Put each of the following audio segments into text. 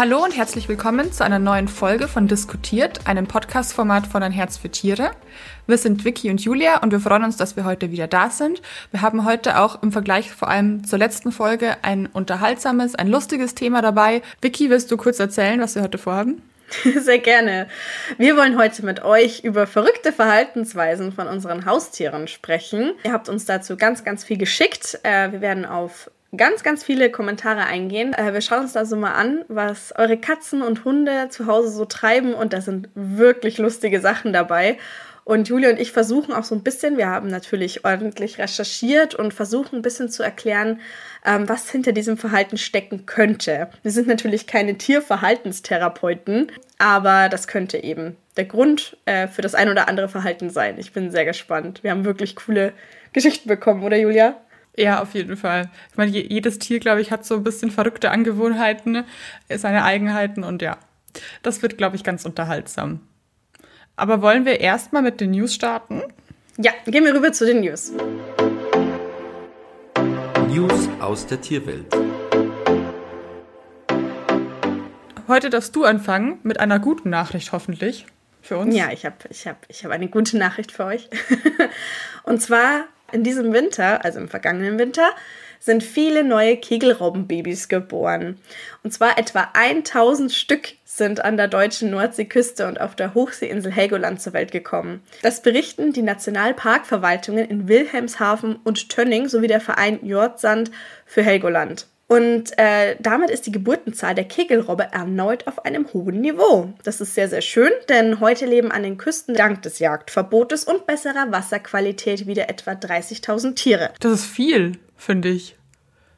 Hallo und herzlich willkommen zu einer neuen Folge von Diskutiert, einem Podcast-Format von Ein Herz für Tiere. Wir sind Vicky und Julia und wir freuen uns, dass wir heute wieder da sind. Wir haben heute auch im Vergleich vor allem zur letzten Folge ein unterhaltsames, ein lustiges Thema dabei. Vicky, willst du kurz erzählen, was wir heute vorhaben? Sehr gerne. Wir wollen heute mit euch über verrückte Verhaltensweisen von unseren Haustieren sprechen. Ihr habt uns dazu ganz, ganz viel geschickt. Äh, wir werden auf ganz, ganz viele Kommentare eingehen. Äh, wir schauen uns da so mal an, was eure Katzen und Hunde zu Hause so treiben und da sind wirklich lustige Sachen dabei. Und Julia und ich versuchen auch so ein bisschen, wir haben natürlich ordentlich recherchiert und versuchen ein bisschen zu erklären, ähm, was hinter diesem Verhalten stecken könnte. Wir sind natürlich keine Tierverhaltenstherapeuten, aber das könnte eben der Grund äh, für das ein oder andere Verhalten sein. Ich bin sehr gespannt. Wir haben wirklich coole Geschichten bekommen, oder Julia? Ja, auf jeden Fall. Ich meine, jedes Tier, glaube ich, hat so ein bisschen verrückte Angewohnheiten, seine Eigenheiten und ja, das wird, glaube ich, ganz unterhaltsam. Aber wollen wir erstmal mit den News starten? Ja, gehen wir rüber zu den News. News aus der Tierwelt. Heute darfst du anfangen mit einer guten Nachricht hoffentlich für uns. Ja, ich habe ich hab, ich hab eine gute Nachricht für euch. Und zwar in diesem Winter, also im vergangenen Winter, sind viele neue Kegelrobbenbabys geboren. Und zwar etwa 1000 Stück sind an der deutschen Nordseeküste und auf der Hochseeinsel Helgoland zur Welt gekommen. Das berichten die Nationalparkverwaltungen in Wilhelmshaven und Tönning sowie der Verein Jordsand für Helgoland. Und äh, damit ist die Geburtenzahl der Kegelrobbe erneut auf einem hohen Niveau. Das ist sehr, sehr schön, denn heute leben an den Küsten dank des Jagdverbotes und besserer Wasserqualität wieder etwa 30.000 Tiere. Das ist viel, finde ich.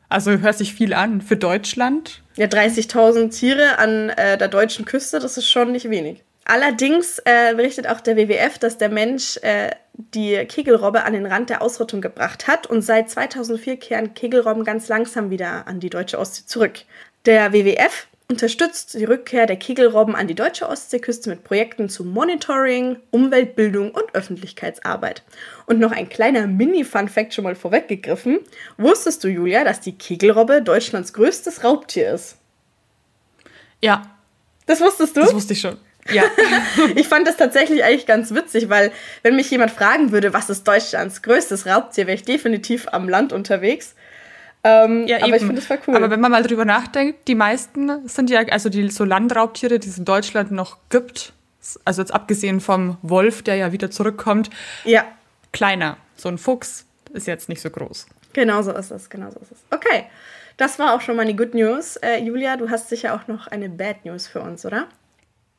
Also hört sich viel an. Für Deutschland? Ja, 30.000 Tiere an äh, der deutschen Küste, das ist schon nicht wenig. Allerdings äh, berichtet auch der WWF, dass der Mensch äh, die Kegelrobbe an den Rand der Ausrottung gebracht hat und seit 2004 kehren Kegelrobben ganz langsam wieder an die deutsche Ostsee zurück. Der WWF unterstützt die Rückkehr der Kegelrobben an die deutsche Ostseeküste mit Projekten zu Monitoring, Umweltbildung und Öffentlichkeitsarbeit. Und noch ein kleiner Mini-Fun-Fact schon mal vorweggegriffen. Wusstest du, Julia, dass die Kegelrobbe Deutschlands größtes Raubtier ist? Ja. Das wusstest du? Das wusste ich schon. Ja. ich fand das tatsächlich eigentlich ganz witzig, weil wenn mich jemand fragen würde, was ist Deutschlands größtes Raubtier, wäre ich definitiv am Land unterwegs. Ähm, ja, aber eben. ich finde es voll cool. Aber wenn man mal drüber nachdenkt, die meisten sind ja, also die so Landraubtiere, die es in Deutschland noch gibt, also jetzt abgesehen vom Wolf, der ja wieder zurückkommt, ja. kleiner. So ein Fuchs ist jetzt nicht so groß. Genau so ist es, genau so ist es. Okay, das war auch schon mal eine Good News. Äh, Julia, du hast sicher auch noch eine Bad News für uns, oder?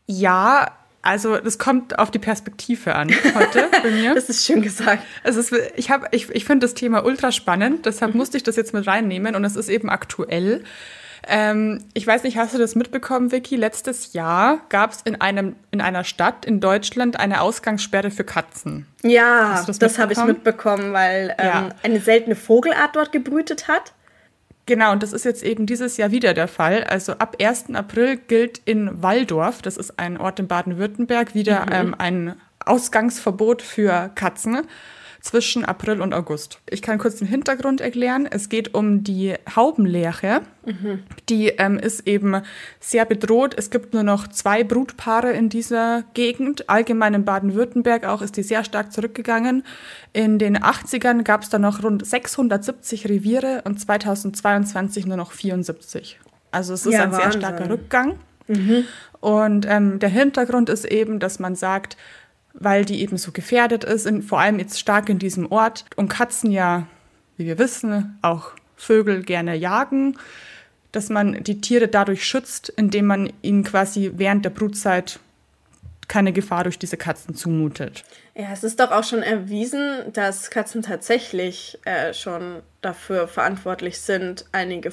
Ja, also das kommt auf die Perspektive an heute bei mir. das ist schön gesagt. Es ist, ich ich, ich finde das Thema ultra spannend, deshalb mhm. musste ich das jetzt mit reinnehmen und es ist eben aktuell. Ähm, ich weiß nicht, hast du das mitbekommen, Vicky? Letztes Jahr gab es in, in einer Stadt in Deutschland eine Ausgangssperre für Katzen. Ja, das, das habe ich mitbekommen, weil ähm, ja. eine seltene Vogelart dort gebrütet hat. Genau, und das ist jetzt eben dieses Jahr wieder der Fall. Also ab 1. April gilt in Walldorf, das ist ein Ort in Baden-Württemberg, wieder mhm. ähm, ein Ausgangsverbot für Katzen zwischen April und August. Ich kann kurz den Hintergrund erklären. Es geht um die Haubenlerche. Mhm. Die ähm, ist eben sehr bedroht. Es gibt nur noch zwei Brutpaare in dieser Gegend. Allgemein in Baden-Württemberg auch ist die sehr stark zurückgegangen. In den 80ern gab es da noch rund 670 Reviere und 2022 nur noch 74. Also es ist ja, ein Wahnsinn. sehr starker Rückgang. Mhm. Und ähm, der Hintergrund ist eben, dass man sagt, weil die eben so gefährdet ist, in, vor allem jetzt stark in diesem Ort. Und Katzen ja, wie wir wissen, auch Vögel gerne jagen, dass man die Tiere dadurch schützt, indem man ihnen quasi während der Brutzeit keine Gefahr durch diese Katzen zumutet. Ja, es ist doch auch schon erwiesen, dass Katzen tatsächlich äh, schon dafür verantwortlich sind, einige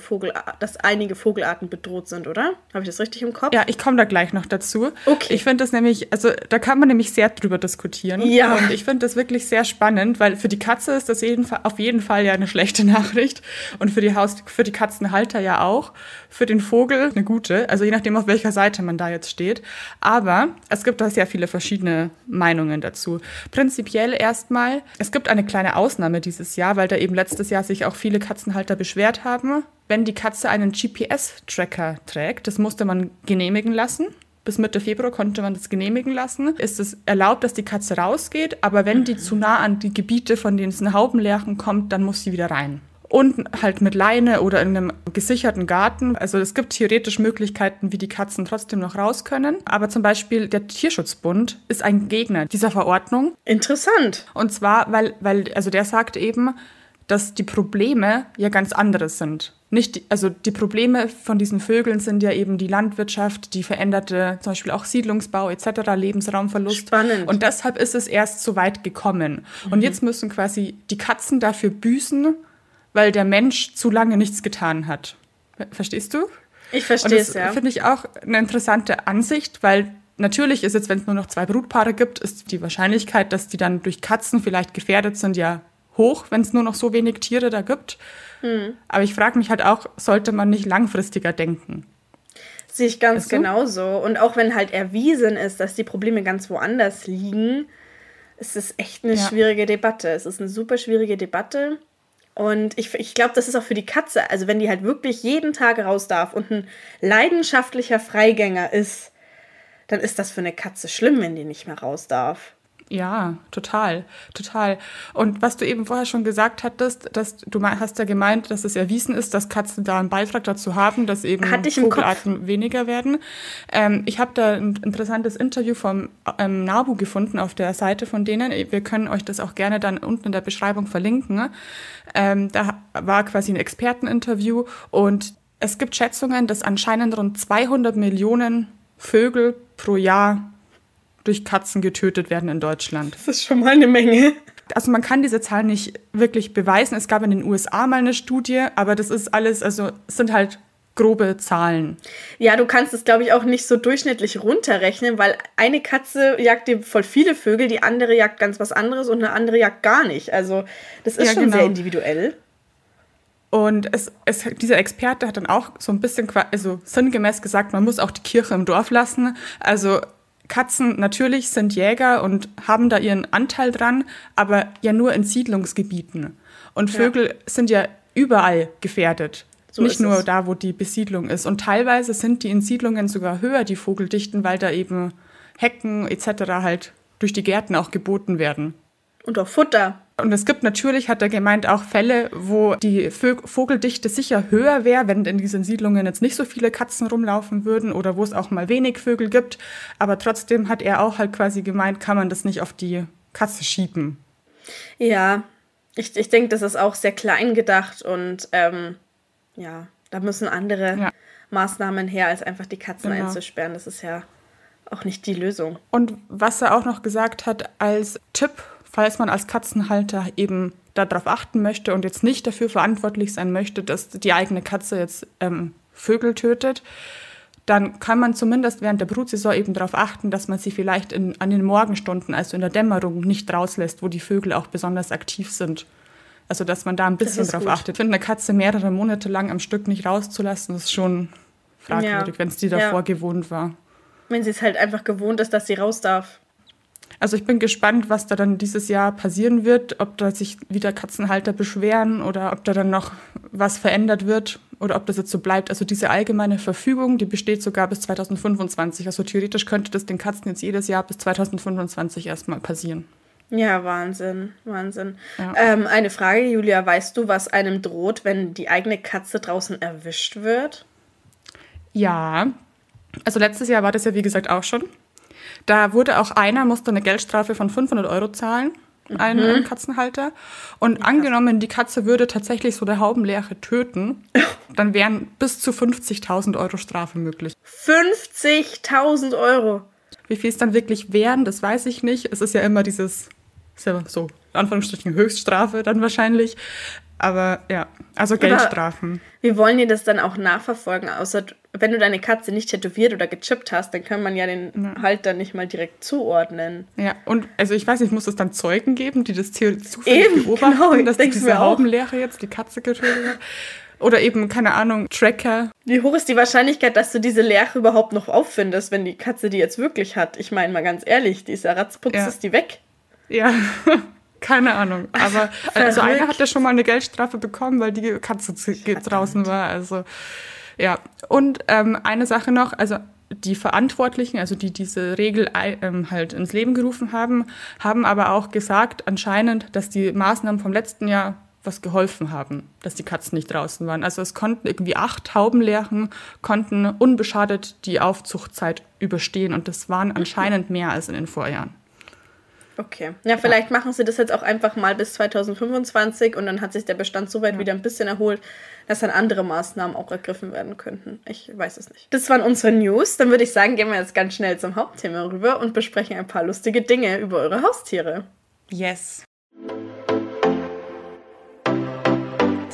dass einige Vogelarten bedroht sind, oder? Habe ich das richtig im Kopf? Ja, ich komme da gleich noch dazu. Okay. Ich finde das nämlich, also da kann man nämlich sehr drüber diskutieren. Ja. Und ich finde das wirklich sehr spannend, weil für die Katze ist das jeden Fall, auf jeden Fall ja eine schlechte Nachricht und für die Haus, für die Katzenhalter ja auch. Für den Vogel eine gute, also je nachdem auf welcher Seite man da jetzt steht. Aber es gibt da sehr viele verschiedene Meinungen dazu. Prinzipiell erstmal, es gibt eine kleine Ausnahme dieses Jahr, weil da eben letztes Jahr sich auch viele Katzenhalter beschwert haben, wenn die Katze einen GPS-Tracker trägt, das musste man genehmigen lassen. Bis Mitte Februar konnte man das genehmigen lassen. Ist es erlaubt, dass die Katze rausgeht, aber wenn die zu nah an die Gebiete, von denen es eine Haubenlerchen kommt, dann muss sie wieder rein und halt mit Leine oder in einem gesicherten Garten. Also es gibt theoretisch Möglichkeiten, wie die Katzen trotzdem noch raus können. Aber zum Beispiel der Tierschutzbund ist ein Gegner dieser Verordnung. Interessant. Und zwar, weil, weil, also der sagt eben, dass die Probleme ja ganz andere sind. Nicht, die, also die Probleme von diesen Vögeln sind ja eben die Landwirtschaft, die veränderte, zum Beispiel auch Siedlungsbau etc., Lebensraumverlust. Spannend. Und deshalb ist es erst so weit gekommen. Mhm. Und jetzt müssen quasi die Katzen dafür büßen, weil der Mensch zu lange nichts getan hat. Verstehst du? Ich verstehe es, ja. Finde ich auch eine interessante Ansicht, weil natürlich ist jetzt, wenn es nur noch zwei Brutpaare gibt, ist die Wahrscheinlichkeit, dass die dann durch Katzen vielleicht gefährdet sind, ja hoch, wenn es nur noch so wenig Tiere da gibt. Hm. Aber ich frage mich halt auch, sollte man nicht langfristiger denken? Sehe ich ganz weißt du? genauso. Und auch wenn halt erwiesen ist, dass die Probleme ganz woanders liegen, ist es echt eine ja. schwierige Debatte. Es ist eine super schwierige Debatte. Und ich, ich glaube, das ist auch für die Katze, also wenn die halt wirklich jeden Tag raus darf und ein leidenschaftlicher Freigänger ist, dann ist das für eine Katze schlimm, wenn die nicht mehr raus darf. Ja, total, total. Und was du eben vorher schon gesagt hattest, dass du hast ja gemeint, dass es erwiesen ist, dass Katzen da einen Beitrag dazu haben, dass eben Vogelarten weniger werden. Ähm, ich habe da ein interessantes Interview vom ähm, NABU gefunden auf der Seite von denen. Wir können euch das auch gerne dann unten in der Beschreibung verlinken. Ähm, da war quasi ein Experteninterview und es gibt Schätzungen, dass anscheinend rund 200 Millionen Vögel pro Jahr durch Katzen getötet werden in Deutschland. Das ist schon mal eine Menge. Also man kann diese Zahl nicht wirklich beweisen. Es gab in den USA mal eine Studie, aber das ist alles, also es sind halt grobe Zahlen. Ja, du kannst es, glaube ich, auch nicht so durchschnittlich runterrechnen, weil eine Katze jagt dir voll viele Vögel, die andere jagt ganz was anderes und eine andere jagt gar nicht. Also das ist ja, schon genau. sehr individuell. Und es, es, dieser Experte hat dann auch so ein bisschen also sinngemäß gesagt, man muss auch die Kirche im Dorf lassen. Also Katzen natürlich sind Jäger und haben da ihren Anteil dran, aber ja nur in Siedlungsgebieten. Und Vögel ja. sind ja überall gefährdet. So Nicht nur es. da, wo die Besiedlung ist. Und teilweise sind die in Siedlungen sogar höher, die Vogeldichten, weil da eben Hecken etc. halt durch die Gärten auch geboten werden. Und auch Futter. Und es gibt natürlich, hat er gemeint, auch Fälle, wo die Vogeldichte sicher höher wäre, wenn in diesen Siedlungen jetzt nicht so viele Katzen rumlaufen würden oder wo es auch mal wenig Vögel gibt. Aber trotzdem hat er auch halt quasi gemeint, kann man das nicht auf die Katze schieben. Ja, ich, ich denke, das ist auch sehr klein gedacht und ähm, ja, da müssen andere ja. Maßnahmen her, als einfach die Katzen genau. einzusperren. Das ist ja auch nicht die Lösung. Und was er auch noch gesagt hat als Tipp falls man als Katzenhalter eben darauf achten möchte und jetzt nicht dafür verantwortlich sein möchte, dass die eigene Katze jetzt ähm, Vögel tötet, dann kann man zumindest während der Brutsaison eben darauf achten, dass man sie vielleicht in, an den Morgenstunden, also in der Dämmerung, nicht rauslässt, wo die Vögel auch besonders aktiv sind. Also dass man da ein bisschen drauf gut. achtet. Ich finde, eine Katze mehrere Monate lang am Stück nicht rauszulassen, ist schon fragwürdig, ja. wenn es die davor ja. gewohnt war. Wenn sie es halt einfach gewohnt ist, dass sie raus darf. Also ich bin gespannt, was da dann dieses Jahr passieren wird, ob da sich wieder Katzenhalter beschweren oder ob da dann noch was verändert wird oder ob das jetzt so bleibt. Also diese allgemeine Verfügung, die besteht sogar bis 2025. Also theoretisch könnte das den Katzen jetzt jedes Jahr bis 2025 erstmal passieren. Ja, Wahnsinn, Wahnsinn. Ja. Ähm, eine Frage, Julia, weißt du, was einem droht, wenn die eigene Katze draußen erwischt wird? Ja, also letztes Jahr war das ja wie gesagt auch schon. Da wurde auch einer, musste eine Geldstrafe von 500 Euro zahlen, ein mhm. Katzenhalter. Und angenommen, die Katze würde tatsächlich so der Haubenleere töten, dann wären bis zu 50.000 Euro Strafe möglich. 50.000 Euro? Wie viel es dann wirklich wären, das weiß ich nicht. Es ist ja immer dieses, ist ja so, in Anführungsstrichen Höchststrafe dann wahrscheinlich. Aber ja, also Geldstrafen. Aber wie wollen die das dann auch nachverfolgen? Außer wenn du deine Katze nicht tätowiert oder gechippt hast, dann kann man ja den ja. Halter nicht mal direkt zuordnen. Ja, und also ich weiß nicht, muss es dann Zeugen geben, die das zufällig Eben, beobachten, genau, dass diese Haubenlehre jetzt die Katze getötet hat? Oder eben, keine Ahnung, Tracker. Wie hoch ist die Wahrscheinlichkeit, dass du diese Leere überhaupt noch auffindest, wenn die Katze die jetzt wirklich hat? Ich meine mal ganz ehrlich, die ist ja ratzputz, ja. ist die weg. Ja. Keine Ahnung. Aber also einer hat ja schon mal eine Geldstrafe bekommen, weil die Katze draußen war. Also ja. Und ähm, eine Sache noch, also die Verantwortlichen, also die diese Regel ähm, halt ins Leben gerufen haben, haben aber auch gesagt, anscheinend, dass die Maßnahmen vom letzten Jahr was geholfen haben, dass die Katzen nicht draußen waren. Also es konnten irgendwie acht Taubenlerchen konnten unbeschadet die Aufzuchtzeit überstehen und das waren anscheinend mehr als in den Vorjahren. Okay. Ja, vielleicht ja. machen sie das jetzt auch einfach mal bis 2025 und dann hat sich der Bestand soweit ja. wieder ein bisschen erholt, dass dann andere Maßnahmen auch ergriffen werden könnten. Ich weiß es nicht. Das waren unsere News. Dann würde ich sagen, gehen wir jetzt ganz schnell zum Hauptthema rüber und besprechen ein paar lustige Dinge über eure Haustiere. Yes.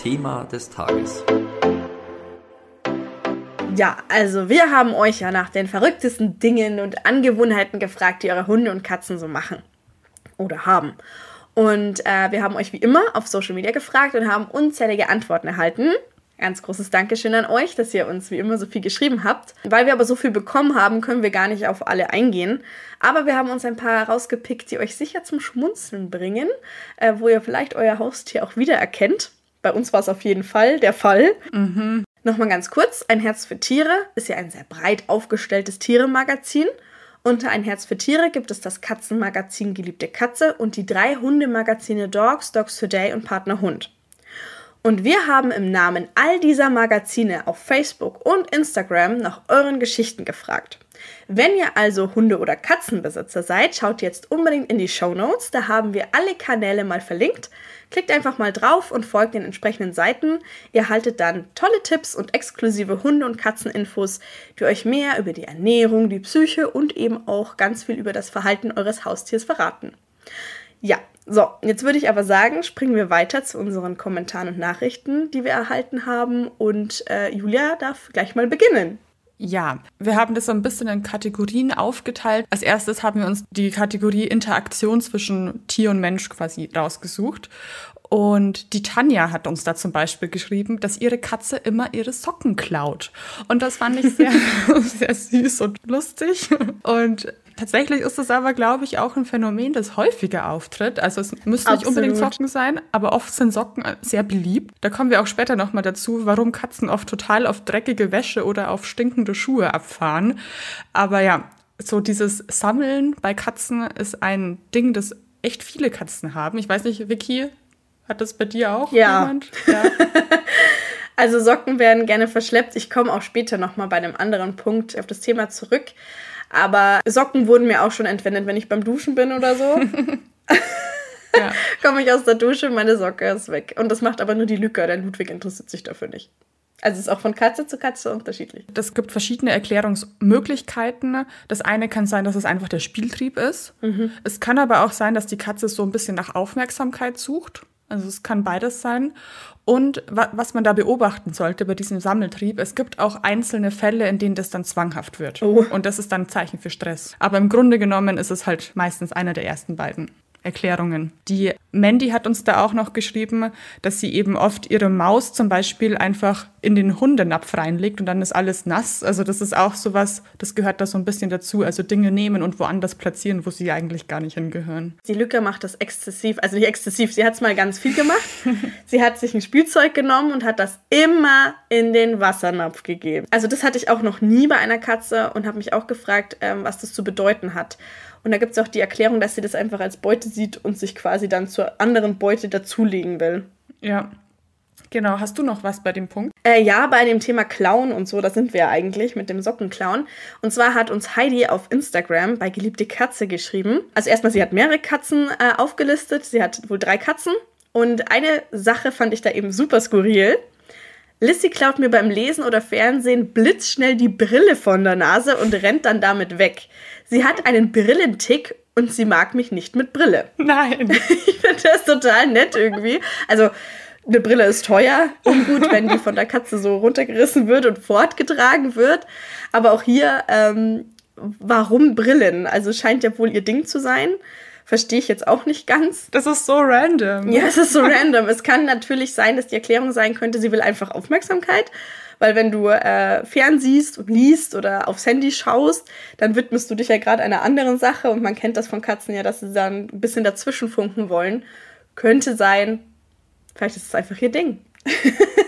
Thema des Tages. Ja, also wir haben euch ja nach den verrücktesten Dingen und Angewohnheiten gefragt, die eure Hunde und Katzen so machen oder haben. Und äh, wir haben euch wie immer auf Social Media gefragt und haben unzählige Antworten erhalten. Ganz großes Dankeschön an euch, dass ihr uns wie immer so viel geschrieben habt. Weil wir aber so viel bekommen haben, können wir gar nicht auf alle eingehen. Aber wir haben uns ein paar rausgepickt, die euch sicher zum Schmunzeln bringen, äh, wo ihr vielleicht euer Haustier auch wiedererkennt. Bei uns war es auf jeden Fall der Fall. Mhm. Nochmal ganz kurz: Ein Herz für Tiere ist ja ein sehr breit aufgestelltes Tieremagazin. Unter Ein Herz für Tiere gibt es das Katzenmagazin Geliebte Katze und die drei Hundemagazine Dogs, Dogs Today und Partner Hund. Und wir haben im Namen all dieser Magazine auf Facebook und Instagram nach euren Geschichten gefragt. Wenn ihr also Hunde- oder Katzenbesitzer seid, schaut jetzt unbedingt in die Show Notes. Da haben wir alle Kanäle mal verlinkt. Klickt einfach mal drauf und folgt den entsprechenden Seiten. Ihr erhaltet dann tolle Tipps und exklusive Hunde- und Katzeninfos, die euch mehr über die Ernährung, die Psyche und eben auch ganz viel über das Verhalten eures Haustiers verraten. Ja, so, jetzt würde ich aber sagen, springen wir weiter zu unseren Kommentaren und Nachrichten, die wir erhalten haben. Und äh, Julia darf gleich mal beginnen. Ja, wir haben das so ein bisschen in Kategorien aufgeteilt. Als erstes haben wir uns die Kategorie Interaktion zwischen Tier und Mensch quasi rausgesucht. Und die Tanja hat uns da zum Beispiel geschrieben, dass ihre Katze immer ihre Socken klaut. Und das fand ich sehr, sehr süß und lustig. Und Tatsächlich ist es aber, glaube ich, auch ein Phänomen, das häufiger auftritt. Also es müssen nicht unbedingt Socken sein, aber oft sind Socken sehr beliebt. Da kommen wir auch später nochmal dazu, warum Katzen oft total auf dreckige Wäsche oder auf stinkende Schuhe abfahren. Aber ja, so dieses Sammeln bei Katzen ist ein Ding, das echt viele Katzen haben. Ich weiß nicht, Vicky, hat das bei dir auch ja. jemand? Ja. also Socken werden gerne verschleppt. Ich komme auch später nochmal bei einem anderen Punkt auf das Thema zurück. Aber Socken wurden mir auch schon entwendet, wenn ich beim Duschen bin oder so. ja. Komme ich aus der Dusche, meine Socke ist weg. Und das macht aber nur die Lücke, denn Ludwig interessiert sich dafür nicht. Also es ist auch von Katze zu Katze unterschiedlich. Es gibt verschiedene Erklärungsmöglichkeiten. Das eine kann sein, dass es einfach der Spieltrieb ist. Mhm. Es kann aber auch sein, dass die Katze so ein bisschen nach Aufmerksamkeit sucht. Also es kann beides sein. Und was man da beobachten sollte bei diesem Sammeltrieb, es gibt auch einzelne Fälle, in denen das dann zwanghaft wird. Oh. Und das ist dann ein Zeichen für Stress. Aber im Grunde genommen ist es halt meistens einer der ersten beiden. Erklärungen. Die Mandy hat uns da auch noch geschrieben, dass sie eben oft ihre Maus zum Beispiel einfach in den Hundenapf reinlegt und dann ist alles nass. Also das ist auch sowas, das gehört da so ein bisschen dazu. Also Dinge nehmen und woanders platzieren, wo sie eigentlich gar nicht hingehören. Die Lücke macht das exzessiv, also nicht exzessiv, sie hat es mal ganz viel gemacht. sie hat sich ein Spielzeug genommen und hat das immer in den Wassernapf gegeben. Also das hatte ich auch noch nie bei einer Katze und habe mich auch gefragt, ähm, was das zu bedeuten hat. Und da gibt es auch die Erklärung, dass sie das einfach als Beute sieht und sich quasi dann zur anderen Beute dazulegen will. Ja. Genau, hast du noch was bei dem Punkt? Äh, ja, bei dem Thema Clown und so, da sind wir ja eigentlich mit dem Sockenclown. Und zwar hat uns Heidi auf Instagram bei Geliebte Katze geschrieben. Also erstmal, sie hat mehrere Katzen äh, aufgelistet. Sie hat wohl drei Katzen. Und eine Sache fand ich da eben super skurril. Lissy klaut mir beim Lesen oder Fernsehen blitzschnell die Brille von der Nase und rennt dann damit weg. Sie hat einen Brillentick und sie mag mich nicht mit Brille. Nein. Ich finde das total nett irgendwie. Also, eine Brille ist teuer, ungut, wenn die von der Katze so runtergerissen wird und fortgetragen wird. Aber auch hier, ähm, warum Brillen? Also scheint ja wohl ihr Ding zu sein. Verstehe ich jetzt auch nicht ganz. Das ist so random. Ja, es ist so random. Es kann natürlich sein, dass die Erklärung sein könnte, sie will einfach Aufmerksamkeit. Weil wenn du äh, fernsiehst und liest oder aufs Handy schaust, dann widmest du dich ja gerade einer anderen Sache und man kennt das von Katzen ja, dass sie dann ein bisschen dazwischen funken wollen. Könnte sein, vielleicht ist es einfach ihr Ding.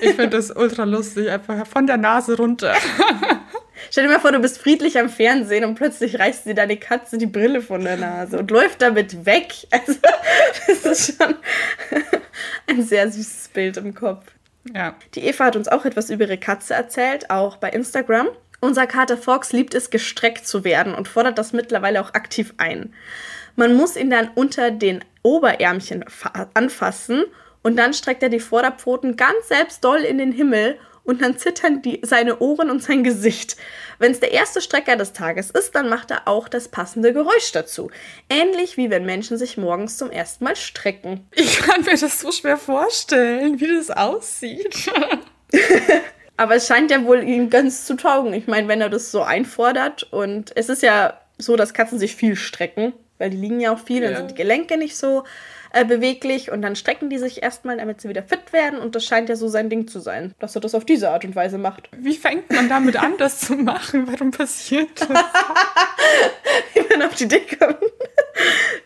Ich finde das ultra lustig, einfach von der Nase runter. Stell dir mal vor, du bist friedlich am Fernsehen und plötzlich reißt dir deine Katze die Brille von der Nase und läuft damit weg. Also, das ist schon ein sehr süßes Bild im Kopf. Ja. Die Eva hat uns auch etwas über ihre Katze erzählt, auch bei Instagram. Unser Kater Fox liebt es, gestreckt zu werden und fordert das mittlerweile auch aktiv ein. Man muss ihn dann unter den Oberärmchen anfassen und dann streckt er die Vorderpfoten ganz selbst doll in den Himmel und dann zittern die, seine Ohren und sein Gesicht. Wenn es der erste Strecker des Tages ist, dann macht er auch das passende Geräusch dazu. Ähnlich wie wenn Menschen sich morgens zum ersten Mal strecken. Ich kann mir das so schwer vorstellen, wie das aussieht. Aber es scheint ja wohl ihm ganz zu taugen. Ich meine, wenn er das so einfordert und es ist ja so, dass Katzen sich viel strecken, weil die liegen ja auch viel, ja. dann sind die Gelenke nicht so äh, beweglich und dann strecken die sich erstmal, damit sie wieder fit werden und das scheint ja so sein Ding zu sein, dass er das auf diese Art und Weise macht. Wie fängt man damit an, das zu machen? Warum passiert das? Wie man auf die Idee kommt.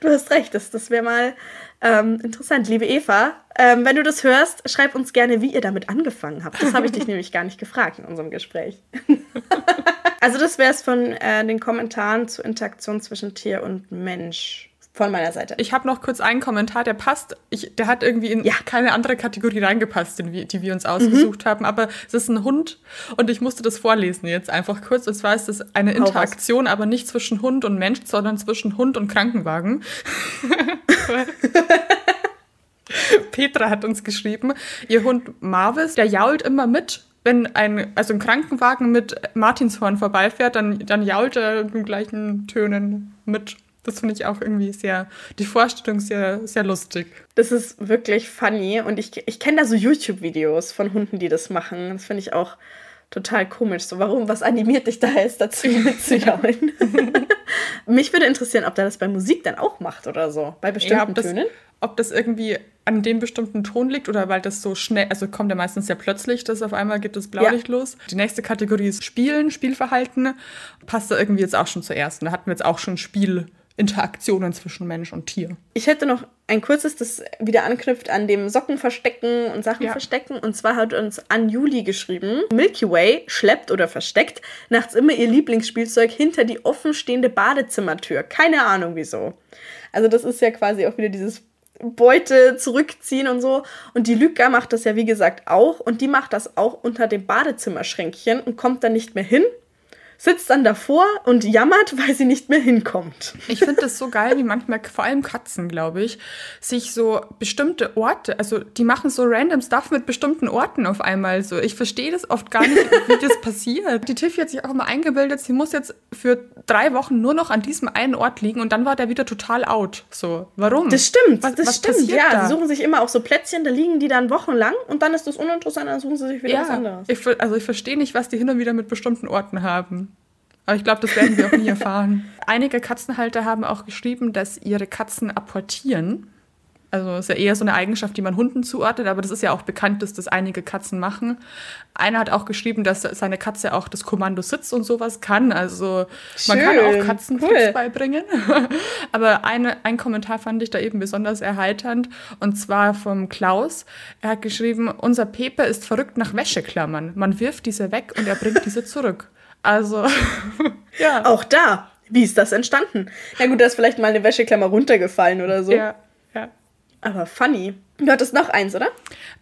Du hast recht, das, das wäre mal ähm, interessant. Liebe Eva, ähm, wenn du das hörst, schreib uns gerne, wie ihr damit angefangen habt. Das habe ich dich nämlich gar nicht gefragt in unserem Gespräch. also das wäre es von äh, den Kommentaren zur Interaktion zwischen Tier und Mensch von meiner Seite. Ich habe noch kurz einen Kommentar, der passt. Ich, der hat irgendwie in ja. keine andere Kategorie reingepasst, die, die wir uns ausgesucht mhm. haben. Aber es ist ein Hund und ich musste das vorlesen jetzt einfach kurz. Und zwar ist es eine Interaktion, aber nicht zwischen Hund und Mensch, sondern zwischen Hund und Krankenwagen. Petra hat uns geschrieben, ihr Hund Marvis, der jault immer mit wenn ein, also ein Krankenwagen mit Martinshorn vorbeifährt, dann, dann jault er in den gleichen Tönen mit. Das finde ich auch irgendwie sehr, die Vorstellung sehr, sehr lustig. Das ist wirklich funny und ich, ich kenne da so YouTube-Videos von Hunden, die das machen. Das finde ich auch total komisch. So, warum, was animiert dich da jetzt dazu mitzujauen? Mich würde interessieren, ob der das bei Musik dann auch macht oder so, bei bestimmten ja, ob das, Tönen. Ob das irgendwie an dem bestimmten Ton liegt oder weil das so schnell, also kommt ja meistens sehr plötzlich, dass auf einmal geht das Blaulicht ja. los. Die nächste Kategorie ist Spielen, Spielverhalten. Passt da irgendwie jetzt auch schon zur ersten. Da hatten wir jetzt auch schon Spiel. Interaktionen zwischen Mensch und Tier. Ich hätte noch ein kurzes, das wieder anknüpft an dem Socken verstecken und Sachen ja. verstecken. Und zwar hat uns An Juli geschrieben, Milky Way schleppt oder versteckt nachts immer ihr Lieblingsspielzeug hinter die offenstehende Badezimmertür. Keine Ahnung wieso. Also das ist ja quasi auch wieder dieses Beute zurückziehen und so. Und die Lüga macht das ja wie gesagt auch. Und die macht das auch unter dem Badezimmerschränkchen und kommt dann nicht mehr hin sitzt dann davor und jammert, weil sie nicht mehr hinkommt. Ich finde das so geil, wie manchmal, vor allem Katzen, glaube ich, sich so bestimmte Orte, also die machen so random Stuff mit bestimmten Orten auf einmal so. Ich verstehe das oft gar nicht, wie das passiert. Die Tiffy hat sich auch mal eingebildet, sie muss jetzt für drei Wochen nur noch an diesem einen Ort liegen und dann war der wieder total out. So, warum? Das stimmt, was, das was stimmt, ja. Da? Sie suchen sich immer auch so Plätzchen, da liegen die dann wochenlang und dann ist das uninteressant, dann suchen sie sich wieder ja, was anderes. Ich, also ich verstehe nicht, was die hin und wieder mit bestimmten Orten haben. Aber ich glaube, das werden wir auch nie erfahren. Einige Katzenhalter haben auch geschrieben, dass ihre Katzen apportieren. Also ist ja eher so eine Eigenschaft, die man Hunden zuordnet, aber das ist ja auch bekannt, dass das einige Katzen machen. Einer hat auch geschrieben, dass seine Katze auch das Kommando Sitz und sowas kann. Also Schön, man kann auch Katzen cool. beibringen. aber eine, ein Kommentar fand ich da eben besonders erheiternd und zwar vom Klaus. Er hat geschrieben, unser Pepe ist verrückt nach Wäscheklammern. Man wirft diese weg und er bringt diese zurück. Also, ja. Auch da, wie ist das entstanden? Ja gut, da ist vielleicht mal eine Wäscheklammer runtergefallen oder so. Ja, ja. Aber funny. Du hattest noch eins, oder?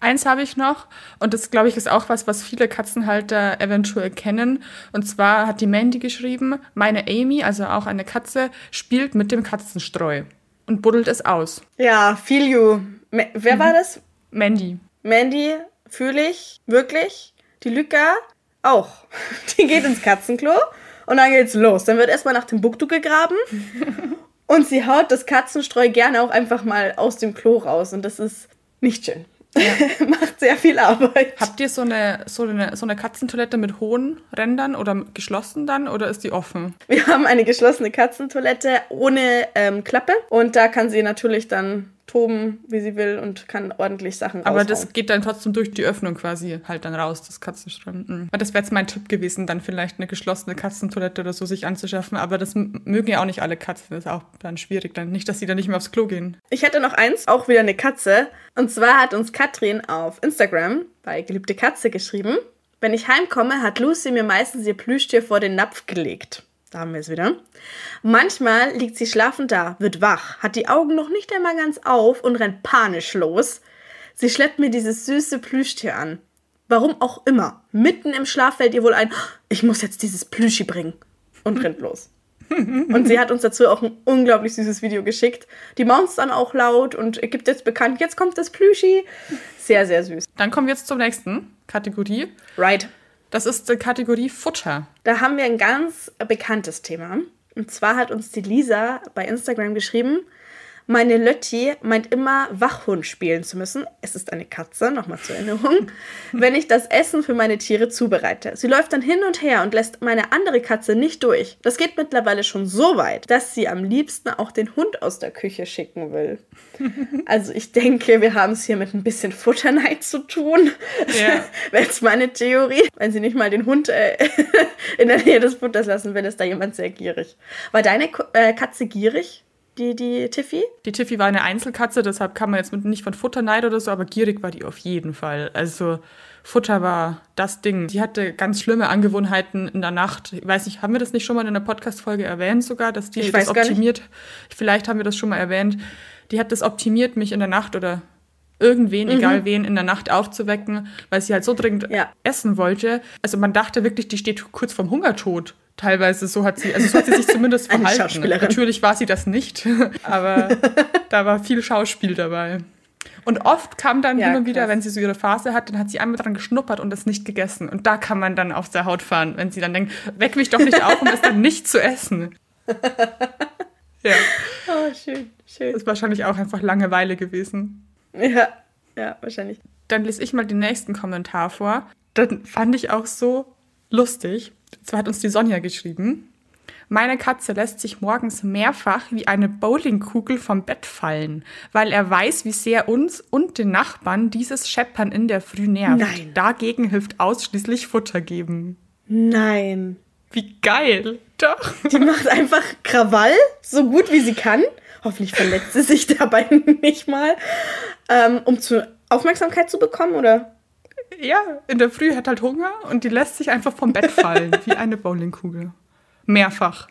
Eins habe ich noch und das, glaube ich, ist auch was, was viele Katzenhalter eventuell kennen. Und zwar hat die Mandy geschrieben, meine Amy, also auch eine Katze, spielt mit dem Katzenstreu und buddelt es aus. Ja, feel you. Me wer mhm. war das? Mandy. Mandy, fühle ich, wirklich. Die Lücker, auch. Die geht ins Katzenklo und dann geht's los. Dann wird erstmal nach dem Buktu gegraben und sie haut das Katzenstreu gerne auch einfach mal aus dem Klo raus und das ist nicht schön. Ja. Macht sehr viel Arbeit. Habt ihr so eine, so, eine, so eine Katzentoilette mit hohen Rändern oder geschlossen dann oder ist die offen? Wir haben eine geschlossene Katzentoilette ohne ähm, Klappe und da kann sie natürlich dann toben, wie sie will und kann ordentlich Sachen Aber das geht dann trotzdem durch die Öffnung quasi halt dann raus, das Katzenstrand. Mhm. Das wäre jetzt mein Tipp gewesen, dann vielleicht eine geschlossene Katzentoilette oder so sich anzuschaffen. Aber das mögen ja auch nicht alle Katzen. Das ist auch dann schwierig. Dann nicht, dass sie dann nicht mehr aufs Klo gehen. Ich hätte noch eins, auch wieder eine Katze. Und zwar hat uns Katrin auf Instagram bei Geliebte Katze geschrieben. Wenn ich heimkomme, hat Lucy mir meistens ihr Plüschtier vor den Napf gelegt. Da haben wir es wieder. Manchmal liegt sie schlafend da, wird wach, hat die Augen noch nicht einmal ganz auf und rennt panisch los. Sie schleppt mir dieses süße Plüschtier an. Warum auch immer. Mitten im Schlaf fällt ihr wohl ein, ich muss jetzt dieses Plüschi bringen. Und rennt los. und sie hat uns dazu auch ein unglaublich süßes Video geschickt. Die maunzt dann auch laut und gibt jetzt bekannt, jetzt kommt das Plüschi. Sehr, sehr süß. Dann kommen wir jetzt zur nächsten Kategorie. Right. Das ist die Kategorie Futter. Da haben wir ein ganz bekanntes Thema. Und zwar hat uns die Lisa bei Instagram geschrieben, meine Lötti meint immer, Wachhund spielen zu müssen. Es ist eine Katze, nochmal zur Erinnerung. wenn ich das Essen für meine Tiere zubereite. Sie läuft dann hin und her und lässt meine andere Katze nicht durch. Das geht mittlerweile schon so weit, dass sie am liebsten auch den Hund aus der Küche schicken will. Also ich denke, wir haben es hier mit ein bisschen Futterneid zu tun. Ja. Wäre jetzt meine Theorie. Wenn sie nicht mal den Hund äh, in der Nähe des Futters lassen will, ist da jemand sehr gierig. War deine äh, Katze gierig? Die, die Tiffy? Die Tiffy war eine Einzelkatze, deshalb kann man jetzt nicht von Futterneid oder so, aber gierig war die auf jeden Fall. Also Futter war das Ding. Die hatte ganz schlimme Angewohnheiten in der Nacht. Ich weiß nicht, haben wir das nicht schon mal in einer Podcast-Folge erwähnt sogar, dass die ich das optimiert? Vielleicht haben wir das schon mal erwähnt. Die hat das optimiert, mich in der Nacht oder irgendwen, mhm. egal wen, in der Nacht aufzuwecken, weil sie halt so dringend ja. essen wollte. Also man dachte wirklich, die steht kurz vorm Hungertod teilweise so hat sie, also so hat sie sich zumindest verhalten. Natürlich war sie das nicht, aber da war viel Schauspiel dabei. Und oft kam dann ja, hin und wieder, wenn sie so ihre Phase hat, dann hat sie einmal dran geschnuppert und es nicht gegessen. Und da kann man dann auf der Haut fahren, wenn sie dann denkt, weck mich doch nicht auf, um es dann nicht zu essen. ja. Oh, schön, schön. Das ist wahrscheinlich auch einfach Langeweile gewesen. Ja, ja, wahrscheinlich. Dann lese ich mal den nächsten Kommentar vor. Dann fand ich auch so lustig. Zwar hat uns die Sonja geschrieben. Meine Katze lässt sich morgens mehrfach wie eine Bowlingkugel vom Bett fallen, weil er weiß, wie sehr uns und den Nachbarn dieses Scheppern in der Früh nervt. Nein. Dagegen hilft ausschließlich Futter geben. Nein. Wie geil. Doch. Die macht einfach Krawall, so gut wie sie kann. Hoffentlich verletzt sie sich dabei nicht mal. Ähm, um zu Aufmerksamkeit zu bekommen, oder? Ja, in der Früh hat halt Hunger und die lässt sich einfach vom Bett fallen, wie eine Bowlingkugel. Mehrfach.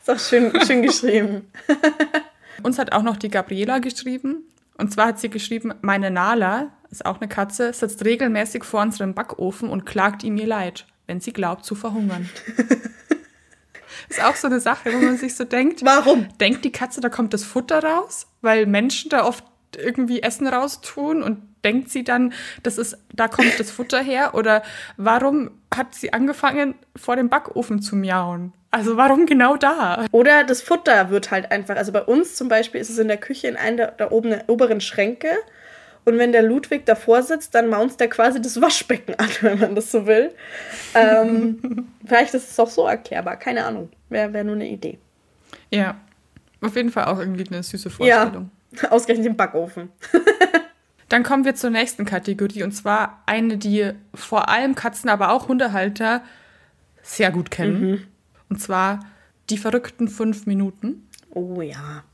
Ist auch schön, schön geschrieben. Uns hat auch noch die Gabriela geschrieben. Und zwar hat sie geschrieben, meine Nala, ist auch eine Katze, sitzt regelmäßig vor unserem Backofen und klagt ihm ihr Leid, wenn sie glaubt zu verhungern. ist auch so eine Sache, wo man sich so denkt. Warum? Denkt die Katze, da kommt das Futter raus? Weil Menschen da oft irgendwie Essen raustun und denkt sie dann, das ist, da kommt das Futter her? Oder warum hat sie angefangen, vor dem Backofen zu miauen? Also warum genau da? Oder das Futter wird halt einfach, also bei uns zum Beispiel ist es in der Küche in einer der, der oben, oberen Schränke. Und wenn der Ludwig davor sitzt, dann maunzt er quasi das Waschbecken an, wenn man das so will. Ähm, vielleicht ist es auch so erklärbar, keine Ahnung. Wäre wär nur eine Idee. Ja, auf jeden Fall auch irgendwie eine süße Vorstellung. Ja, ausgerechnet im Backofen. Dann kommen wir zur nächsten Kategorie und zwar eine, die vor allem Katzen, aber auch Hundehalter sehr gut kennen. Mhm. Und zwar die verrückten fünf Minuten. Oh ja.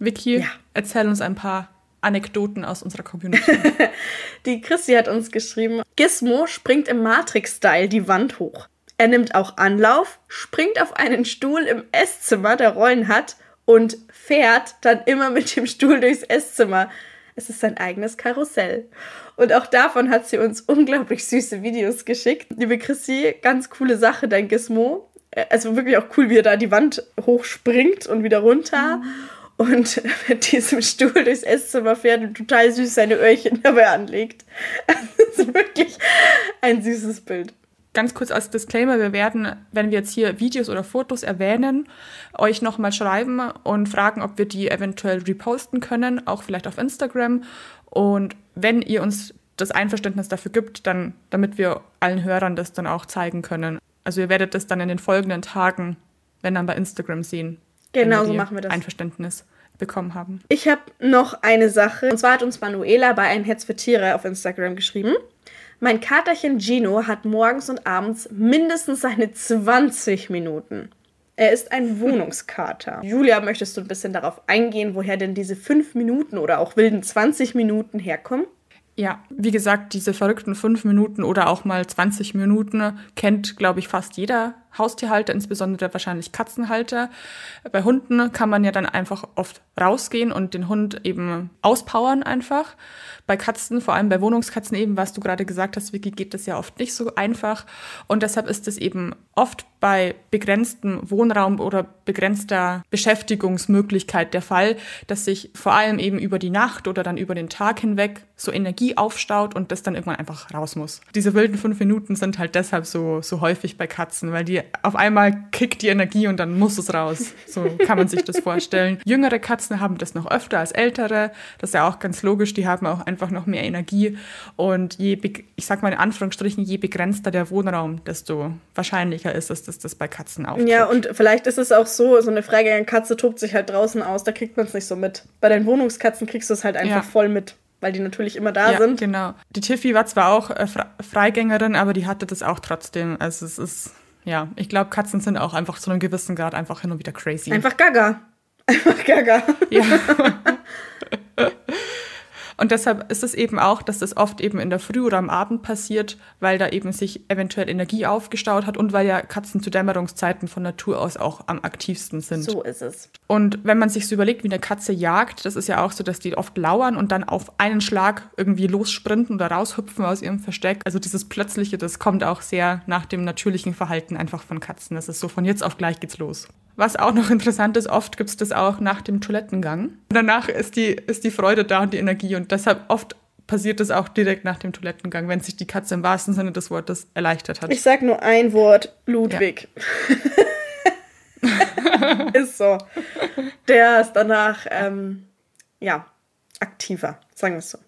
Vicky, ja. erzähl uns ein paar Anekdoten aus unserer Community. die Christi hat uns geschrieben, Gizmo springt im Matrix-Style die Wand hoch. Er nimmt auch Anlauf, springt auf einen Stuhl im Esszimmer, der Rollen hat, und fährt dann immer mit dem Stuhl durchs Esszimmer. Es ist sein eigenes Karussell. Und auch davon hat sie uns unglaublich süße Videos geschickt. Liebe Chrissy, ganz coole Sache, dein Gizmo. Äh, also wirklich auch cool, wie er da die Wand hochspringt und wieder runter. Mhm. Und mit diesem Stuhl durchs Esszimmer fährt und total süß seine Öhrchen dabei anlegt. Das ist wirklich ein süßes Bild. Ganz kurz als Disclaimer, wir werden, wenn wir jetzt hier Videos oder Fotos erwähnen, euch nochmal schreiben und fragen, ob wir die eventuell reposten können, auch vielleicht auf Instagram. Und wenn ihr uns das Einverständnis dafür gibt, dann, damit wir allen Hörern das dann auch zeigen können. Also ihr werdet das dann in den folgenden Tagen, wenn dann bei Instagram sehen. Genau, so machen wir das. Einverständnis bekommen haben. Ich habe noch eine Sache. Und zwar hat uns Manuela bei Ein Herz für Tiere auf Instagram geschrieben. Mein Katerchen Gino hat morgens und abends mindestens seine 20 Minuten. Er ist ein Wohnungskater. Julia, möchtest du ein bisschen darauf eingehen, woher denn diese 5 Minuten oder auch wilden 20 Minuten herkommen? Ja, wie gesagt, diese verrückten 5 Minuten oder auch mal 20 Minuten kennt, glaube ich, fast jeder Haustierhalter, insbesondere wahrscheinlich Katzenhalter. Bei Hunden kann man ja dann einfach oft rausgehen und den Hund eben auspowern einfach. Bei Katzen, vor allem bei Wohnungskatzen eben, was du gerade gesagt hast, Vicky, geht das ja oft nicht so einfach. Und deshalb ist es eben oft bei begrenztem Wohnraum oder begrenzter Beschäftigungsmöglichkeit der Fall, dass sich vor allem eben über die Nacht oder dann über den Tag hinweg so Energie aufstaut und das dann irgendwann einfach raus muss. Diese wilden fünf Minuten sind halt deshalb so, so häufig bei Katzen, weil die auf einmal kickt die Energie und dann muss es raus. So kann man sich das vorstellen. Jüngere Katzen haben das noch öfter als ältere. Das ist ja auch ganz logisch. Die haben auch einfach noch mehr Energie. Und je, ich sag mal in Anführungsstrichen, je begrenzter der Wohnraum, desto wahrscheinlicher ist es, dass das bei Katzen auftritt. Ja, und vielleicht ist es auch so, so eine freigängige Katze tobt sich halt draußen aus, da kriegt man es nicht so mit. Bei den Wohnungskatzen kriegst du es halt einfach ja. voll mit weil die natürlich immer da ja, sind. Genau. Die Tiffy war zwar auch äh, Freigängerin, aber die hatte das auch trotzdem. Also es ist ja, ich glaube, Katzen sind auch einfach zu einem gewissen Grad einfach hin und wieder crazy. Einfach gaga. Einfach gaga. Ja. Und deshalb ist es eben auch, dass das oft eben in der Früh oder am Abend passiert, weil da eben sich eventuell Energie aufgestaut hat und weil ja Katzen zu Dämmerungszeiten von Natur aus auch am aktivsten sind. So ist es. Und wenn man sich so überlegt, wie eine Katze jagt, das ist ja auch so, dass die oft lauern und dann auf einen Schlag irgendwie lossprinten oder raushüpfen aus ihrem Versteck. Also dieses Plötzliche, das kommt auch sehr nach dem natürlichen Verhalten einfach von Katzen. Das ist so von jetzt auf gleich geht's los. Was auch noch interessant ist, oft gibt es das auch nach dem Toilettengang. Danach ist die, ist die Freude da und die Energie und deshalb oft passiert das auch direkt nach dem Toilettengang, wenn sich die Katze im wahrsten Sinne des Wortes erleichtert hat. Ich sag nur ein Wort, Ludwig. Ja. ist so. Der ist danach, ähm, ja, aktiver, sagen wir es so.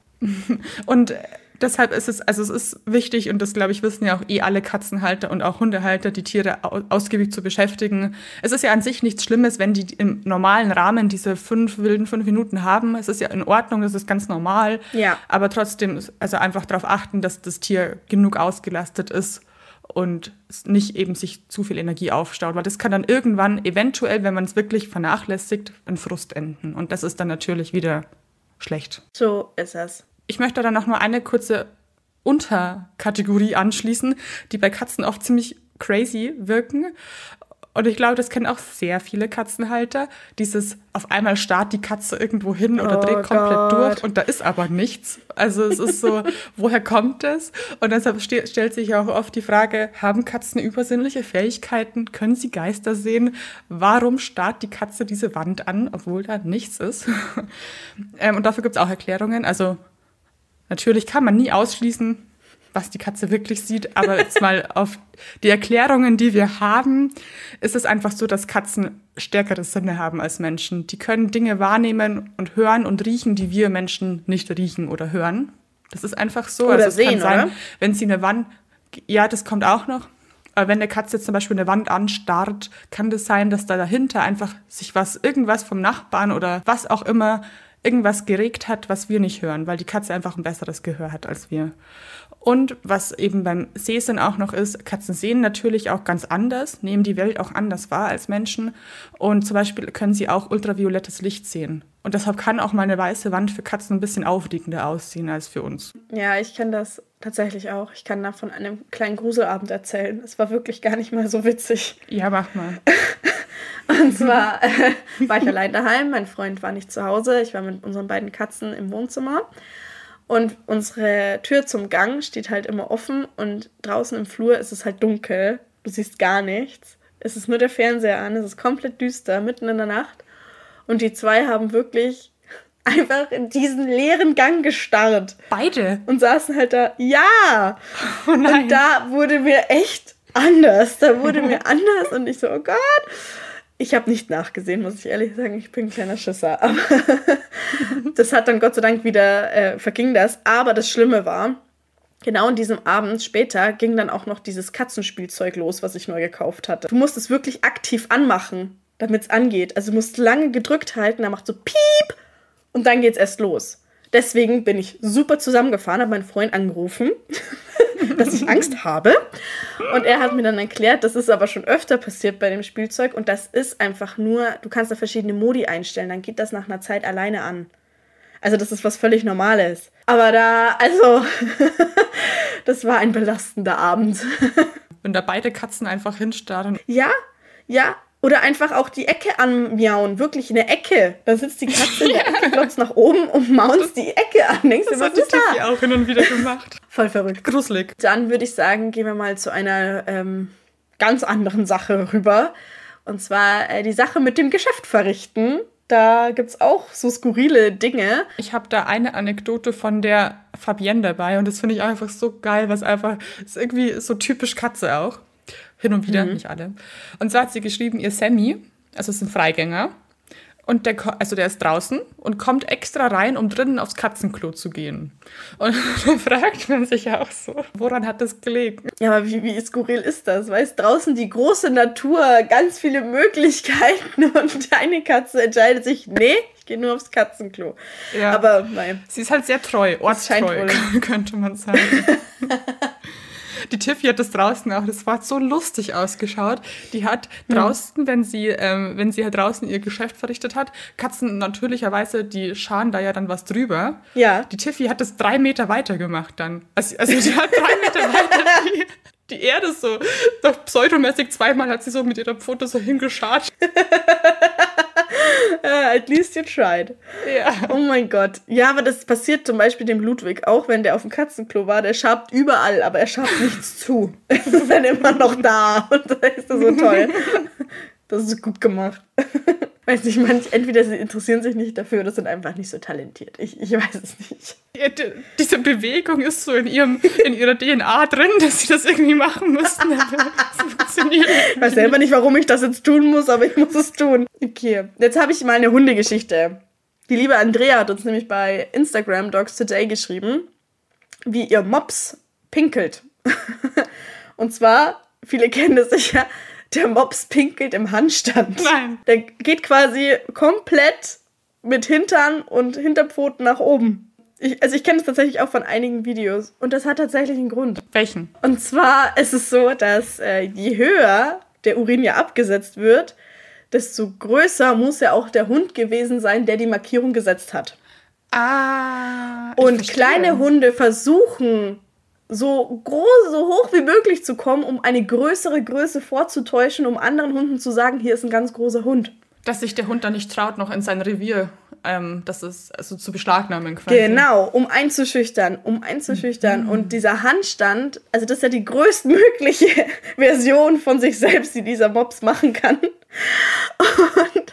Und deshalb ist es, also es ist wichtig und das glaube ich wissen ja auch eh alle Katzenhalter und auch Hundehalter, die Tiere ausgiebig zu beschäftigen. Es ist ja an sich nichts Schlimmes, wenn die im normalen Rahmen diese fünf wilden fünf Minuten haben. Es ist ja in Ordnung, das ist ganz normal. Ja. Aber trotzdem, also einfach darauf achten, dass das Tier genug ausgelastet ist und nicht eben sich zu viel Energie aufstaut, weil das kann dann irgendwann eventuell, wenn man es wirklich vernachlässigt, in Frust enden. Und das ist dann natürlich wieder schlecht. So ist es. Ich möchte dann noch mal eine kurze Unterkategorie anschließen, die bei Katzen oft ziemlich crazy wirken. Und ich glaube, das kennen auch sehr viele Katzenhalter. Dieses auf einmal starrt die Katze irgendwo hin oder oh dreht komplett Gott. durch und da ist aber nichts. Also es ist so, woher kommt es? Und deshalb ste stellt sich auch oft die Frage, haben Katzen übersinnliche Fähigkeiten? Können sie Geister sehen? Warum starrt die Katze diese Wand an, obwohl da nichts ist? ähm, und dafür gibt es auch Erklärungen. Also Natürlich kann man nie ausschließen, was die Katze wirklich sieht, aber jetzt mal auf die Erklärungen, die wir haben, ist es einfach so, dass Katzen stärkere Sinne haben als Menschen. Die können Dinge wahrnehmen und hören und riechen, die wir Menschen nicht riechen oder hören. Das ist einfach so. Oder also sehen, sein, oder? Wenn sie eine Wand, ja, das kommt auch noch. Aber wenn eine Katze jetzt zum Beispiel eine Wand anstarrt, kann das sein, dass da dahinter einfach sich was, irgendwas vom Nachbarn oder was auch immer irgendwas geregt hat, was wir nicht hören, weil die Katze einfach ein besseres Gehör hat als wir. Und was eben beim Sehsinn auch noch ist, Katzen sehen natürlich auch ganz anders, nehmen die Welt auch anders wahr als Menschen. Und zum Beispiel können sie auch ultraviolettes Licht sehen. Und deshalb kann auch mal eine weiße Wand für Katzen ein bisschen aufregender aussehen als für uns. Ja, ich kenne das tatsächlich auch. Ich kann da von einem kleinen Gruselabend erzählen. Es war wirklich gar nicht mal so witzig. Ja, mach mal. Und zwar äh, war ich allein daheim, mein Freund war nicht zu Hause, ich war mit unseren beiden Katzen im Wohnzimmer. Und unsere Tür zum Gang steht halt immer offen und draußen im Flur ist es halt dunkel. Du siehst gar nichts. Es ist nur der Fernseher an, es ist komplett düster, mitten in der Nacht. Und die zwei haben wirklich einfach in diesen leeren Gang gestarrt. Beide? Und saßen halt da, ja! Oh. Und da wurde mir echt anders. Da wurde mir anders und ich so, oh Gott. Ich habe nicht nachgesehen, muss ich ehrlich sagen. Ich bin ein kleiner Schisser. Aber das hat dann Gott sei Dank wieder, äh, verging das. Aber das Schlimme war, genau in diesem Abend später ging dann auch noch dieses Katzenspielzeug los, was ich neu gekauft hatte. Du musst es wirklich aktiv anmachen, damit es angeht. Also du musst lange gedrückt halten, dann macht so Piep und dann geht's erst los. Deswegen bin ich super zusammengefahren, habe meinen Freund angerufen, dass ich Angst habe. Und er hat mir dann erklärt, das ist aber schon öfter passiert bei dem Spielzeug. Und das ist einfach nur, du kannst da verschiedene Modi einstellen, dann geht das nach einer Zeit alleine an. Also das ist was völlig Normales. Aber da, also, das war ein belastender Abend. Wenn da beide Katzen einfach hinstarren. Ja, ja, oder einfach auch die Ecke anmiauen. Wirklich eine Ecke. Da sitzt die Katze in der Ecke, klopft nach oben und maunzt die Ecke an. Denkst das du, was hat ist die Tiffy auch hin und wieder gemacht. Voll verrückt. Gruselig. Dann würde ich sagen, gehen wir mal zu einer ähm, ganz anderen Sache rüber. Und zwar äh, die Sache mit dem Geschäft verrichten. Da gibt es auch so skurrile Dinge. Ich habe da eine Anekdote von der Fabienne dabei und das finde ich einfach so geil, was einfach ist irgendwie so typisch Katze auch. Hin und wieder, mhm. nicht alle. Und so hat sie geschrieben, ihr Sammy, also es ist ein Freigänger, und der, also der ist draußen und kommt extra rein, um drinnen aufs Katzenklo zu gehen. Und dann fragt man sich ja auch so, woran hat das gelegen? Ja, aber wie, wie skurril ist das? Weißt draußen die große Natur, ganz viele Möglichkeiten und deine Katze entscheidet sich, nee, ich gehe nur aufs Katzenklo. Ja. Aber nein. Sie ist halt sehr treu, ortstreu, könnte man sagen. Die Tiffy hat das draußen auch, das war so lustig ausgeschaut. Die hat draußen, wenn sie, ähm, wenn sie halt draußen ihr Geschäft verrichtet hat, Katzen natürlicherweise, die scharen da ja dann was drüber. Ja. Die Tiffy hat das drei Meter weiter gemacht dann. Also, also die hat drei Meter weiter die, die Erde so, doch pseudomäßig zweimal hat sie so mit ihrer Pfote so hingescharrt. uh, at least you tried. Ja. Oh mein Gott. Ja, aber das passiert zum Beispiel dem Ludwig auch, wenn der auf dem Katzenklo war. Der schabt überall, aber er schabt nichts zu. Er ist dann immer noch da. Und da ist er so toll. Das ist gut gemacht. Weiß nicht, manch, entweder sie interessieren sich nicht dafür oder sind einfach nicht so talentiert. Ich, ich weiß es nicht. Ja, die, diese Bewegung ist so in, ihrem, in ihrer DNA drin, dass sie das irgendwie machen funktioniert. Ich weiß selber nicht, warum ich das jetzt tun muss, aber ich muss es tun. Okay, jetzt habe ich mal eine Hundegeschichte. Die liebe Andrea hat uns nämlich bei Instagram Dogs Today geschrieben, wie ihr Mops pinkelt. Und zwar, viele kennen das sicher, der Mops pinkelt im Handstand. Nein. Der geht quasi komplett mit Hintern und Hinterpfoten nach oben. Ich, also ich kenne es tatsächlich auch von einigen Videos und das hat tatsächlich einen Grund. Welchen? Und zwar ist es so, dass äh, je höher der Urin ja abgesetzt wird, desto größer muss ja auch der Hund gewesen sein, der die Markierung gesetzt hat. Ah. Und kleine Hunde versuchen so groß, so hoch wie möglich zu kommen, um eine größere Größe vorzutäuschen, um anderen Hunden zu sagen, hier ist ein ganz großer Hund. Dass sich der Hund dann nicht traut, noch in sein Revier, ähm, das ist also zu beschlagnahmen quasi. Genau, um einzuschüchtern, um einzuschüchtern. Mhm. Und dieser Handstand, also das ist ja die größtmögliche Version von sich selbst, die dieser Mops machen kann. Und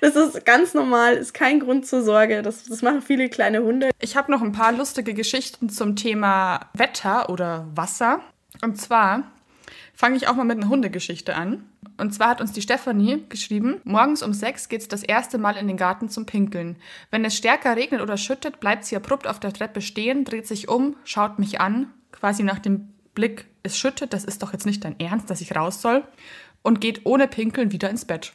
das ist ganz normal, ist kein Grund zur Sorge. Das, das machen viele kleine Hunde. Ich habe noch ein paar lustige Geschichten zum Thema Wetter oder Wasser. Und zwar fange ich auch mal mit einer Hundegeschichte an. Und zwar hat uns die Stefanie geschrieben, morgens um sechs geht es das erste Mal in den Garten zum Pinkeln. Wenn es stärker regnet oder schüttet, bleibt sie abrupt auf der Treppe stehen, dreht sich um, schaut mich an, quasi nach dem Blick, es schüttet, das ist doch jetzt nicht dein Ernst, dass ich raus soll und geht ohne Pinkeln wieder ins Bett.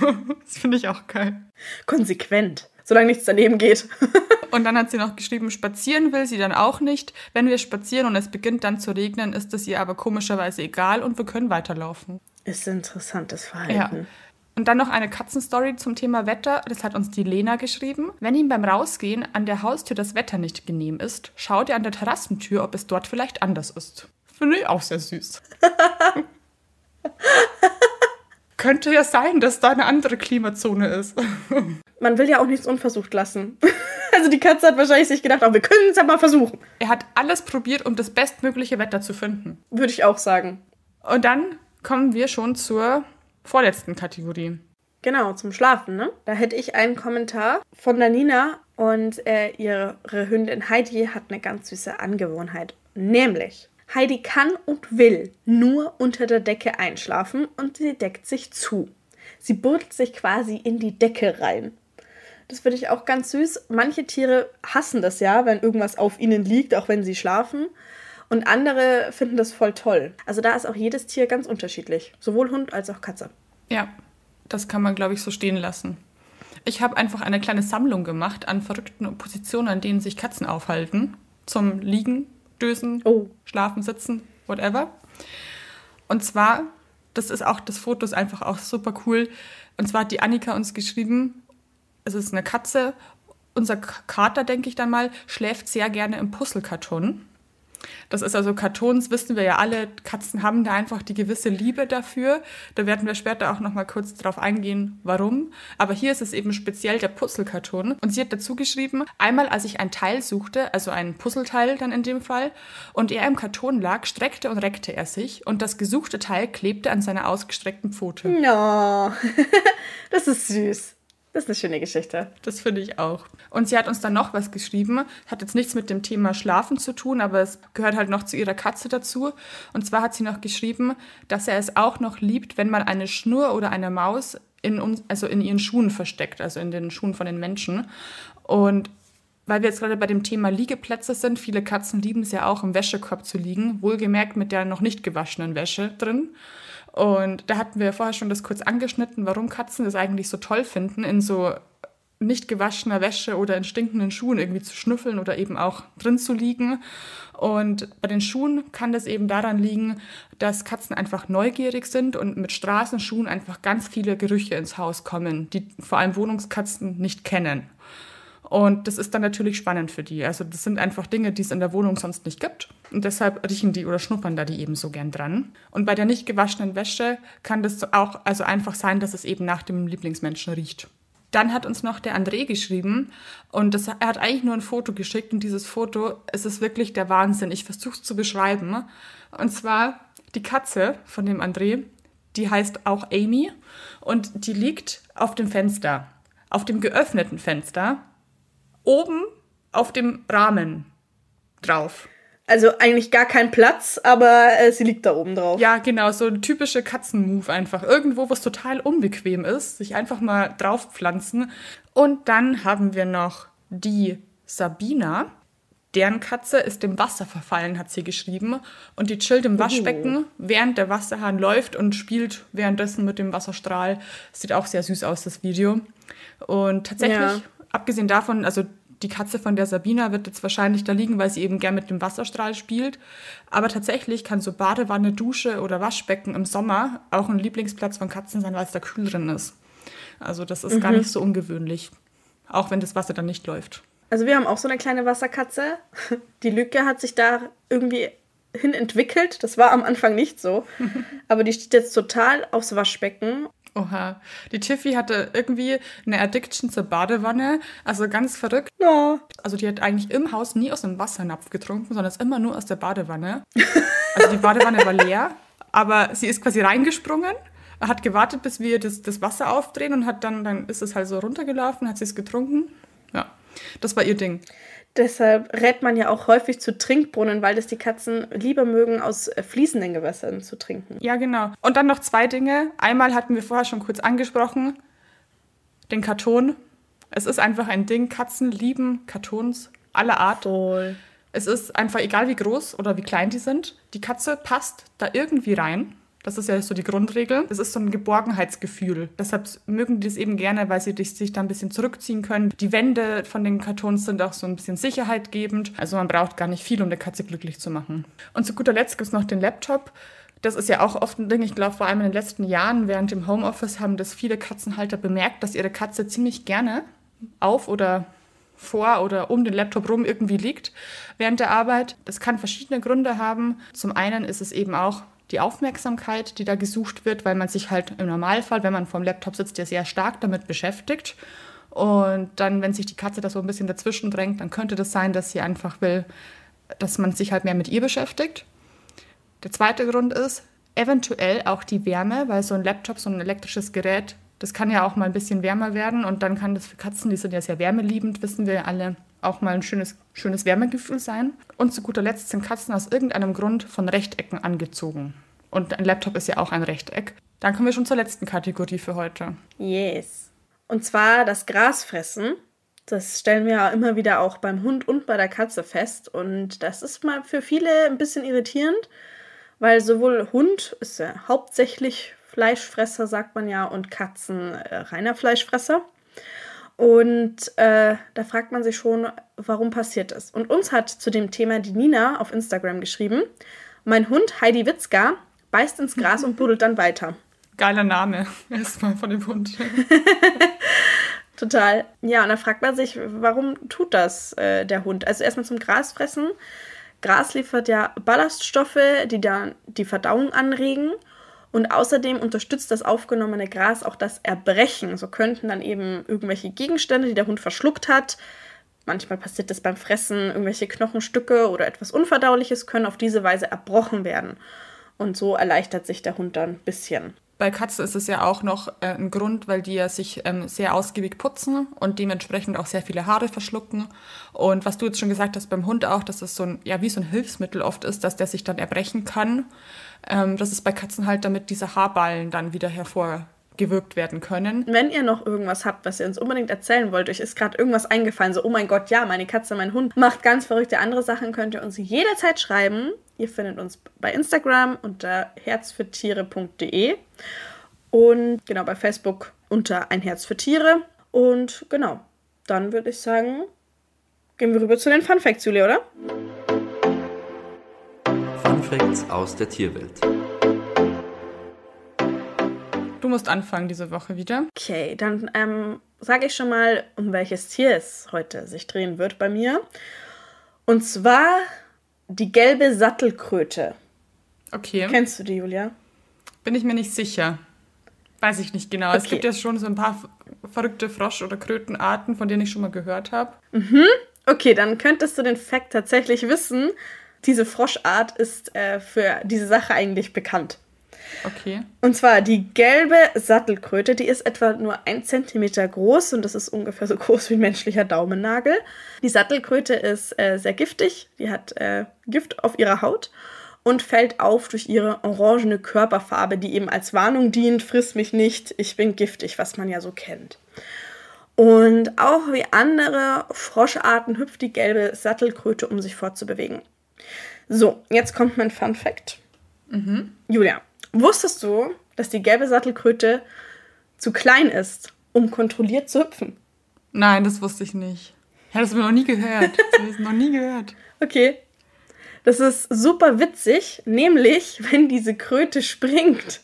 das finde ich auch geil. Konsequent, solange nichts daneben geht. und dann hat sie noch geschrieben, spazieren will sie dann auch nicht. Wenn wir spazieren und es beginnt dann zu regnen, ist es ihr aber komischerweise egal und wir können weiterlaufen. Ist ein interessantes Verhalten. Ja. Und dann noch eine Katzenstory zum Thema Wetter. Das hat uns die Lena geschrieben. Wenn ihm beim Rausgehen an der Haustür das Wetter nicht genehm ist, schaut er an der Terrassentür, ob es dort vielleicht anders ist. Finde ich auch sehr süß. Könnte ja sein, dass da eine andere Klimazone ist. Man will ja auch nichts unversucht lassen. Also die Katze hat wahrscheinlich sich gedacht, oh, wir können es ja mal versuchen. Er hat alles probiert, um das bestmögliche Wetter zu finden. Würde ich auch sagen. Und dann kommen wir schon zur vorletzten Kategorie. Genau, zum Schlafen, ne? Da hätte ich einen Kommentar von der Nina und äh, ihre Hündin Heidi hat eine ganz süße Angewohnheit. Nämlich, Heidi kann und will nur unter der Decke einschlafen und sie deckt sich zu. Sie buddelt sich quasi in die Decke rein. Das finde ich auch ganz süß. Manche Tiere hassen das ja, wenn irgendwas auf ihnen liegt, auch wenn sie schlafen. Und andere finden das voll toll. Also da ist auch jedes Tier ganz unterschiedlich. Sowohl Hund als auch Katze. Ja, das kann man, glaube ich, so stehen lassen. Ich habe einfach eine kleine Sammlung gemacht an verrückten Positionen, an denen sich Katzen aufhalten. Zum Liegen, Dösen, oh. Schlafen, Sitzen, whatever. Und zwar, das ist auch, das Foto ist einfach auch super cool. Und zwar hat die Annika uns geschrieben, es ist eine Katze. Unser Kater, denke ich dann mal, schläft sehr gerne im Puzzlekarton. Das ist also Kartons, wissen wir ja alle, Katzen haben da einfach die gewisse Liebe dafür. Da werden wir später auch noch mal kurz drauf eingehen, warum. Aber hier ist es eben speziell der Puzzlekarton. Und sie hat dazu geschrieben, einmal als ich ein Teil suchte, also ein Puzzleteil dann in dem Fall, und er im Karton lag, streckte und reckte er sich und das gesuchte Teil klebte an seiner ausgestreckten Pfote. No, das ist süß. Das ist eine schöne Geschichte. Das finde ich auch. Und sie hat uns dann noch was geschrieben. Hat jetzt nichts mit dem Thema Schlafen zu tun, aber es gehört halt noch zu ihrer Katze dazu. Und zwar hat sie noch geschrieben, dass er es auch noch liebt, wenn man eine Schnur oder eine Maus in, also in ihren Schuhen versteckt, also in den Schuhen von den Menschen. Und weil wir jetzt gerade bei dem Thema Liegeplätze sind, viele Katzen lieben es ja auch, im Wäschekorb zu liegen, wohlgemerkt mit der noch nicht gewaschenen Wäsche drin. Und da hatten wir vorher schon das kurz angeschnitten, warum Katzen das eigentlich so toll finden, in so nicht gewaschener Wäsche oder in stinkenden Schuhen irgendwie zu schnüffeln oder eben auch drin zu liegen. Und bei den Schuhen kann das eben daran liegen, dass Katzen einfach neugierig sind und mit Straßenschuhen einfach ganz viele Gerüche ins Haus kommen, die vor allem Wohnungskatzen nicht kennen. Und das ist dann natürlich spannend für die. Also das sind einfach Dinge, die es in der Wohnung sonst nicht gibt. Und deshalb riechen die oder schnuppern da die eben so gern dran. Und bei der nicht gewaschenen Wäsche kann das auch also einfach sein, dass es eben nach dem Lieblingsmenschen riecht. Dann hat uns noch der André geschrieben und das, er hat eigentlich nur ein Foto geschickt und dieses Foto, es ist wirklich der Wahnsinn. Ich versuche es zu beschreiben. Und zwar die Katze von dem André, die heißt auch Amy und die liegt auf dem Fenster, auf dem geöffneten Fenster oben auf dem Rahmen drauf. Also eigentlich gar kein Platz, aber äh, sie liegt da oben drauf. Ja, genau, so ein typischer Katzenmove einfach. Irgendwo, was total unbequem ist, sich einfach mal draufpflanzen. Und dann haben wir noch die Sabina. Deren Katze ist dem Wasser verfallen, hat sie geschrieben. Und die chillt im Waschbecken, oh. während der Wasserhahn läuft und spielt währenddessen mit dem Wasserstrahl. Sieht auch sehr süß aus, das Video. Und tatsächlich ja abgesehen davon, also die Katze von der Sabina wird jetzt wahrscheinlich da liegen, weil sie eben gern mit dem Wasserstrahl spielt. Aber tatsächlich kann so Badewanne, Dusche oder Waschbecken im Sommer auch ein Lieblingsplatz von Katzen sein, weil es da kühl drin ist. Also das ist mhm. gar nicht so ungewöhnlich. Auch wenn das Wasser dann nicht läuft. Also wir haben auch so eine kleine Wasserkatze. Die Lücke hat sich da irgendwie hin entwickelt. Das war am Anfang nicht so. Aber die steht jetzt total aufs Waschbecken Oha. Die Tiffy hatte irgendwie eine Addiction zur Badewanne. Also ganz verrückt. Ja. Also die hat eigentlich im Haus nie aus dem Wassernapf getrunken, sondern ist immer nur aus der Badewanne. Also die Badewanne war leer, aber sie ist quasi reingesprungen, hat gewartet, bis wir das, das Wasser aufdrehen und hat dann, dann ist es halt so runtergelaufen, hat sie es getrunken. Ja, das war ihr Ding. Deshalb rät man ja auch häufig zu Trinkbrunnen, weil das die Katzen lieber mögen, aus äh, fließenden Gewässern zu trinken. Ja, genau. Und dann noch zwei Dinge. Einmal hatten wir vorher schon kurz angesprochen, den Karton. Es ist einfach ein Ding. Katzen lieben Kartons aller Art. Voll. Es ist einfach egal, wie groß oder wie klein die sind. Die Katze passt da irgendwie rein. Das ist ja so die Grundregel. Das ist so ein Geborgenheitsgefühl. Deshalb mögen die das eben gerne, weil sie sich da ein bisschen zurückziehen können. Die Wände von den Kartons sind auch so ein bisschen sicherheitgebend. Also man braucht gar nicht viel, um eine Katze glücklich zu machen. Und zu guter Letzt gibt es noch den Laptop. Das ist ja auch oft ein Ding. Ich glaube, vor allem in den letzten Jahren während dem Homeoffice haben das viele Katzenhalter bemerkt, dass ihre Katze ziemlich gerne auf oder vor oder um den Laptop rum irgendwie liegt während der Arbeit. Das kann verschiedene Gründe haben. Zum einen ist es eben auch die Aufmerksamkeit, die da gesucht wird, weil man sich halt im Normalfall, wenn man vorm Laptop sitzt, ja sehr stark damit beschäftigt. Und dann, wenn sich die Katze da so ein bisschen dazwischen drängt, dann könnte das sein, dass sie einfach will, dass man sich halt mehr mit ihr beschäftigt. Der zweite Grund ist eventuell auch die Wärme, weil so ein Laptop, so ein elektrisches Gerät, das kann ja auch mal ein bisschen wärmer werden und dann kann das für Katzen, die sind ja sehr wärmeliebend, wissen wir alle, auch mal ein schönes, schönes Wärmegefühl sein. Und zu guter Letzt sind Katzen aus irgendeinem Grund von Rechtecken angezogen. Und ein Laptop ist ja auch ein Rechteck. Dann kommen wir schon zur letzten Kategorie für heute. Yes. Und zwar das Grasfressen. Das stellen wir ja immer wieder auch beim Hund und bei der Katze fest. Und das ist mal für viele ein bisschen irritierend, weil sowohl Hund ist ja hauptsächlich Fleischfresser, sagt man ja, und Katzen äh, reiner Fleischfresser. Und äh, da fragt man sich schon, warum passiert das? Und uns hat zu dem Thema die Nina auf Instagram geschrieben, mein Hund Heidi Witzka beißt ins Gras und buddelt dann weiter. Geiler Name, erstmal von dem Hund. Total. Ja, und da fragt man sich, warum tut das äh, der Hund? Also erstmal zum Grasfressen. Gras liefert ja Ballaststoffe, die dann die Verdauung anregen. Und außerdem unterstützt das aufgenommene Gras auch das Erbrechen. So könnten dann eben irgendwelche Gegenstände, die der Hund verschluckt hat, manchmal passiert das beim Fressen, irgendwelche Knochenstücke oder etwas Unverdauliches können auf diese Weise erbrochen werden. Und so erleichtert sich der Hund dann ein bisschen. Bei Katzen ist es ja auch noch äh, ein Grund, weil die ja sich ähm, sehr ausgiebig putzen und dementsprechend auch sehr viele Haare verschlucken. Und was du jetzt schon gesagt hast beim Hund auch, dass das so ein, ja, wie so ein Hilfsmittel oft ist, dass der sich dann erbrechen kann. Ähm, das ist bei Katzen halt, damit diese Haarballen dann wieder hervor gewirkt werden können. Wenn ihr noch irgendwas habt, was ihr uns unbedingt erzählen wollt, euch ist gerade irgendwas eingefallen, so, oh mein Gott, ja, meine Katze, mein Hund macht ganz verrückte andere Sachen, könnt ihr uns jederzeit schreiben. Ihr findet uns bei Instagram unter herzfürtiere.de und genau bei Facebook unter ein Herz für Tiere. Und genau, dann würde ich sagen, gehen wir rüber zu den Fun Facts, Julia, oder? Fun Facts aus der Tierwelt. Du musst anfangen diese Woche wieder. Okay, dann ähm, sage ich schon mal, um welches Tier es heute sich drehen wird bei mir. Und zwar die gelbe Sattelkröte. Okay. Kennst du die, Julia? Bin ich mir nicht sicher. Weiß ich nicht genau. Okay. Es gibt ja schon so ein paar verrückte Frosch- oder Krötenarten, von denen ich schon mal gehört habe. Mhm. Okay, dann könntest du den Fakt tatsächlich wissen. Diese Froschart ist äh, für diese Sache eigentlich bekannt. Okay. Und zwar die gelbe Sattelkröte, die ist etwa nur ein Zentimeter groß und das ist ungefähr so groß wie ein menschlicher Daumennagel. Die Sattelkröte ist äh, sehr giftig, die hat äh, Gift auf ihrer Haut und fällt auf durch ihre orangene Körperfarbe, die eben als Warnung dient, friss mich nicht, ich bin giftig, was man ja so kennt. Und auch wie andere Froscharten hüpft die gelbe Sattelkröte, um sich fortzubewegen. So, jetzt kommt mein Fun Fact. Mhm. Julia, Wusstest du, dass die gelbe Sattelkröte zu klein ist, um kontrolliert zu hüpfen? Nein, das wusste ich nicht. Ich habe das noch nie gehört. Das noch nie gehört. Okay. Das ist super witzig, nämlich wenn diese Kröte springt,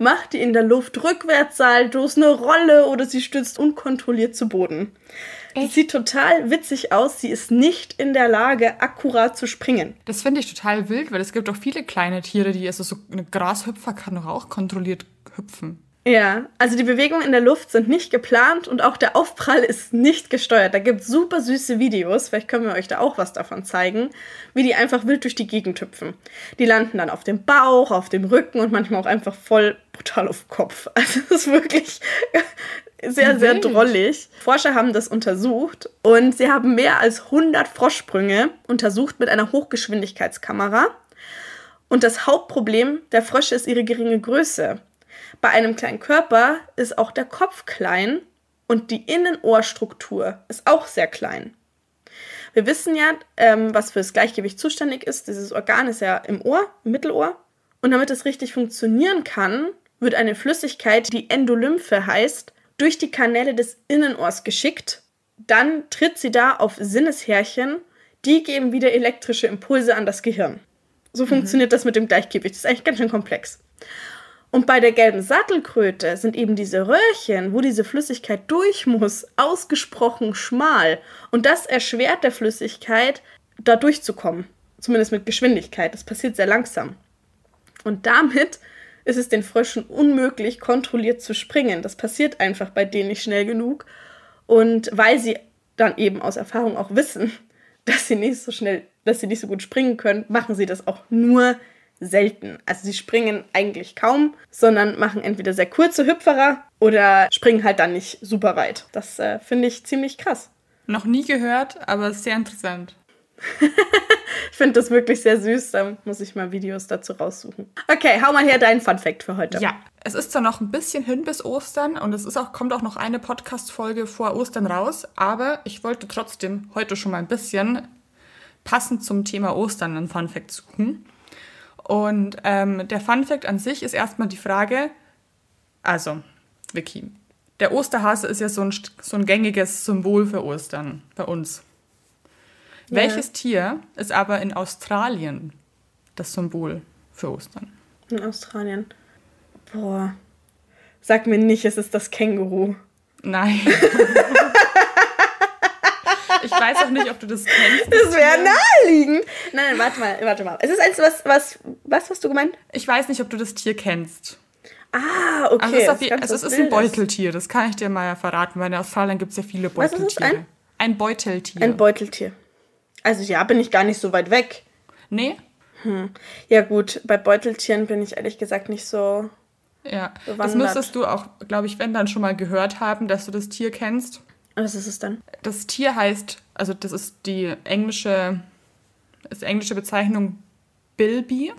macht die in der Luft Rückwärtssaltos, eine Rolle oder sie stürzt unkontrolliert zu Boden. Die sieht total witzig aus. Sie ist nicht in der Lage, akkurat zu springen. Das finde ich total wild, weil es gibt auch viele kleine Tiere, die, also so eine Grashüpfer kann doch auch kontrolliert hüpfen. Ja, also die Bewegungen in der Luft sind nicht geplant und auch der Aufprall ist nicht gesteuert. Da gibt es super süße Videos, vielleicht können wir euch da auch was davon zeigen, wie die einfach wild durch die Gegend hüpfen. Die landen dann auf dem Bauch, auf dem Rücken und manchmal auch einfach voll brutal auf dem Kopf. Also es ist wirklich sehr, sehr drollig. Forscher haben das untersucht und sie haben mehr als 100 Froschsprünge untersucht mit einer Hochgeschwindigkeitskamera. Und das Hauptproblem der Frösche ist ihre geringe Größe. Bei einem kleinen Körper ist auch der Kopf klein und die Innenohrstruktur ist auch sehr klein. Wir wissen ja, ähm, was für das Gleichgewicht zuständig ist. Dieses Organ ist ja im Ohr, im Mittelohr. Und damit es richtig funktionieren kann, wird eine Flüssigkeit, die Endolymphe heißt, durch die Kanäle des Innenohrs geschickt. Dann tritt sie da auf Sinneshärchen, die geben wieder elektrische Impulse an das Gehirn. So mhm. funktioniert das mit dem Gleichgewicht. Das ist eigentlich ganz schön komplex. Und bei der gelben Sattelkröte sind eben diese Röhrchen, wo diese Flüssigkeit durch muss, ausgesprochen schmal. Und das erschwert der Flüssigkeit, da durchzukommen. Zumindest mit Geschwindigkeit. Das passiert sehr langsam. Und damit ist es den Fröschen unmöglich, kontrolliert zu springen. Das passiert einfach bei denen nicht schnell genug. Und weil sie dann eben aus Erfahrung auch wissen, dass sie nicht so schnell, dass sie nicht so gut springen können, machen sie das auch nur selten. Also sie springen eigentlich kaum, sondern machen entweder sehr kurze Hüpferer oder springen halt dann nicht super weit. Das äh, finde ich ziemlich krass. Noch nie gehört, aber sehr interessant. ich finde das wirklich sehr süß. Da muss ich mal Videos dazu raussuchen. Okay, hau mal her deinen Fun Fact für heute. Ja, es ist zwar noch ein bisschen hin bis Ostern und es ist auch, kommt auch noch eine Podcast-Folge vor Ostern raus, aber ich wollte trotzdem heute schon mal ein bisschen passend zum Thema Ostern einen Fun Fact suchen. Und ähm, der Fun Fact an sich ist erstmal die Frage, also, Vicky, der Osterhase ist ja so ein, so ein gängiges Symbol für Ostern bei uns. Ja. Welches Tier ist aber in Australien das Symbol für Ostern? In Australien. Boah. Sag mir nicht, es ist das Känguru. Nein. ich weiß auch nicht, ob du das kennst. Das, das wäre naheliegend. Nein, nein, warte mal, warte mal. Es ist eins, was, was, was hast du gemeint? Ich weiß nicht, ob du das Tier kennst. Ah, okay. Also es ist, also es ist ein Beuteltier, das kann ich dir mal verraten, weil in Australien gibt es ja viele Beuteltiere. Was ist? Ein? ein Beuteltier. Ein Beuteltier. Also ja, bin ich gar nicht so weit weg. Nee? Hm. Ja gut, bei Beuteltieren bin ich ehrlich gesagt nicht so. Ja, bewandert. das müsstest du auch, glaube ich, wenn dann schon mal gehört haben, dass du das Tier kennst. Was ist es dann? Das Tier heißt, also das ist die englische, ist die englische Bezeichnung Bilby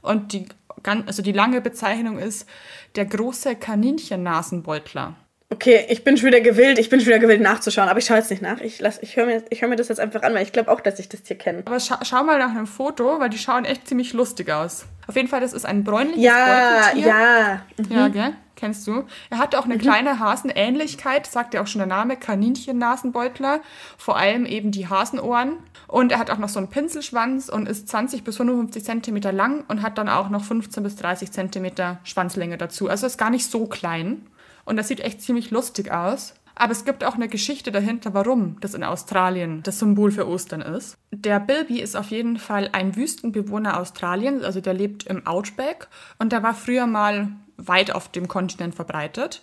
und die also die lange Bezeichnung ist der große Kaninchennasenbeutler. Okay, ich bin schon wieder gewillt, ich bin schon wieder gewillt nachzuschauen, aber ich schaue jetzt nicht nach. Ich, ich höre mir, hör mir das jetzt einfach an, weil ich glaube auch, dass ich das Tier kenne. Aber scha schau mal nach einem Foto, weil die schauen echt ziemlich lustig aus. Auf jeden Fall, das ist ein bräunliches ja, Beuteltier. Ja, mhm. ja. gell? Kennst du? Er hat auch eine mhm. kleine Hasenähnlichkeit, sagt ja auch schon der Name, Kaninchennasenbeutler. Vor allem eben die Hasenohren. Und er hat auch noch so einen Pinselschwanz und ist 20 bis 55 Zentimeter lang und hat dann auch noch 15 bis 30 Zentimeter Schwanzlänge dazu. Also ist gar nicht so klein. Und das sieht echt ziemlich lustig aus. Aber es gibt auch eine Geschichte dahinter, warum das in Australien das Symbol für Ostern ist. Der Bilby ist auf jeden Fall ein Wüstenbewohner Australiens, also der lebt im Outback und der war früher mal weit auf dem Kontinent verbreitet.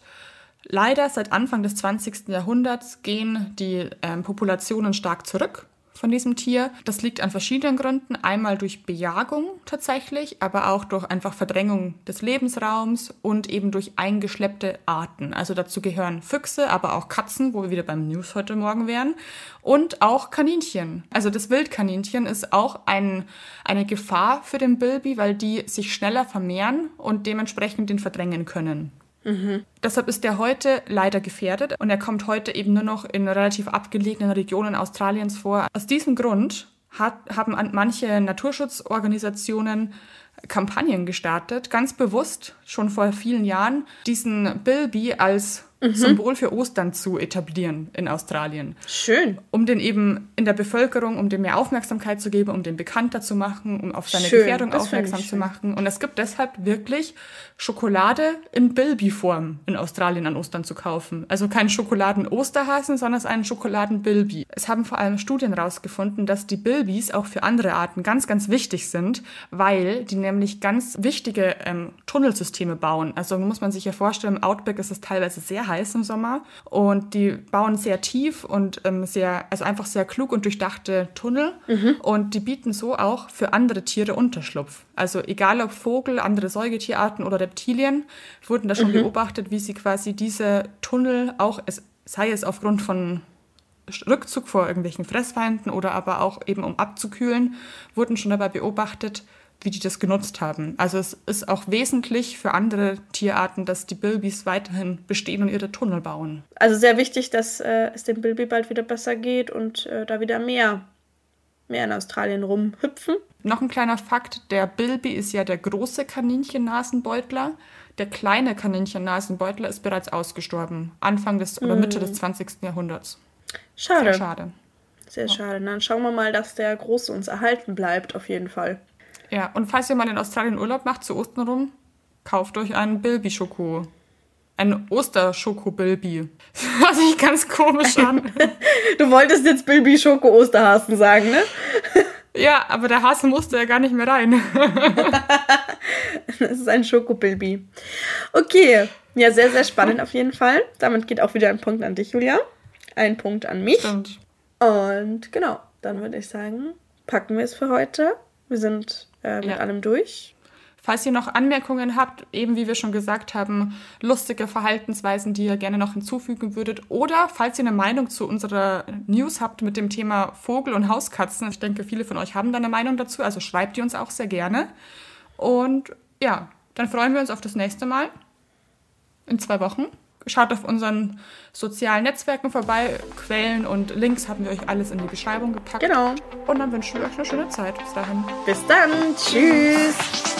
Leider seit Anfang des 20. Jahrhunderts gehen die ähm, Populationen stark zurück von diesem Tier. Das liegt an verschiedenen Gründen. Einmal durch Bejagung tatsächlich, aber auch durch einfach Verdrängung des Lebensraums und eben durch eingeschleppte Arten. Also dazu gehören Füchse, aber auch Katzen, wo wir wieder beim News heute Morgen wären. Und auch Kaninchen. Also das Wildkaninchen ist auch ein, eine Gefahr für den Bilby, weil die sich schneller vermehren und dementsprechend den verdrängen können. Mhm. Deshalb ist er heute leider gefährdet und er kommt heute eben nur noch in relativ abgelegenen Regionen Australiens vor. Aus diesem Grund hat, haben manche Naturschutzorganisationen Kampagnen gestartet, ganz bewusst schon vor vielen Jahren, diesen Bilby als mhm. Symbol für Ostern zu etablieren in Australien. Schön. Um den eben in der Bevölkerung, um dem mehr Aufmerksamkeit zu geben, um den bekannter zu machen, um auf seine schön. Gefährdung das aufmerksam zu machen. Und es gibt deshalb wirklich Schokolade in Bilby-Form in Australien an Ostern zu kaufen. Also kein Schokoladen-Osterhasen, sondern es ist ein Schokoladen-Bilby. Es haben vor allem Studien herausgefunden, dass die Bilbys auch für andere Arten ganz, ganz wichtig sind, weil die nämlich ganz wichtige ähm, Tunnelsysteme bauen. Also muss man sich ja vorstellen, im Outback ist es teilweise sehr heiß im Sommer und die bauen sehr tief und ähm, sehr, also einfach sehr klug und durchdachte Tunnel mhm. und die bieten so auch für andere Tiere Unterschlupf. Also egal ob Vogel, andere Säugetierarten oder Reptilien, wurden da schon mhm. beobachtet, wie sie quasi diese Tunnel auch, es, sei es aufgrund von Rückzug vor irgendwelchen Fressfeinden oder aber auch eben um abzukühlen, wurden schon dabei beobachtet, wie die das genutzt haben. Also es ist auch wesentlich für andere Tierarten, dass die Bilbys weiterhin bestehen und ihre Tunnel bauen. Also sehr wichtig, dass äh, es dem Bilby bald wieder besser geht und äh, da wieder mehr, mehr in Australien rumhüpfen. Noch ein kleiner Fakt, der Bilby ist ja der große Kaninchennasenbeutler. Der kleine Kaninchennasenbeutler ist bereits ausgestorben, Anfang des oder Mitte des 20. Jahrhunderts. Schade. Sehr schade. Sehr ja. schade. Dann schauen wir mal, dass der Große uns erhalten bleibt, auf jeden Fall. Ja, und falls ihr mal in Australien Urlaub macht, zu Ostern rum, kauft euch einen Bilby-Schoko. Ein Osterschoko-Bilby. Das hört sich ganz komisch an. du wolltest jetzt Bilby-Schoko-Osterhasen sagen, ne? ja, aber der Hase musste ja gar nicht mehr rein. das ist ein Schokobilby. Okay, ja, sehr, sehr spannend auf jeden Fall. Damit geht auch wieder ein Punkt an dich, Julia. Ein Punkt an mich. Stimmt. Und genau, dann würde ich sagen, packen wir es für heute. Wir sind äh, mit ja. allem durch. Falls ihr noch Anmerkungen habt, eben wie wir schon gesagt haben, lustige Verhaltensweisen, die ihr gerne noch hinzufügen würdet, oder falls ihr eine Meinung zu unserer News habt mit dem Thema Vogel und Hauskatzen, ich denke, viele von euch haben da eine Meinung dazu, also schreibt die uns auch sehr gerne. Und ja, dann freuen wir uns auf das nächste Mal in zwei Wochen. Schaut auf unseren sozialen Netzwerken vorbei. Quellen und Links haben wir euch alles in die Beschreibung gepackt. Genau. Und dann wünschen wir euch eine schöne Zeit. Bis dahin. Bis dann. Tschüss.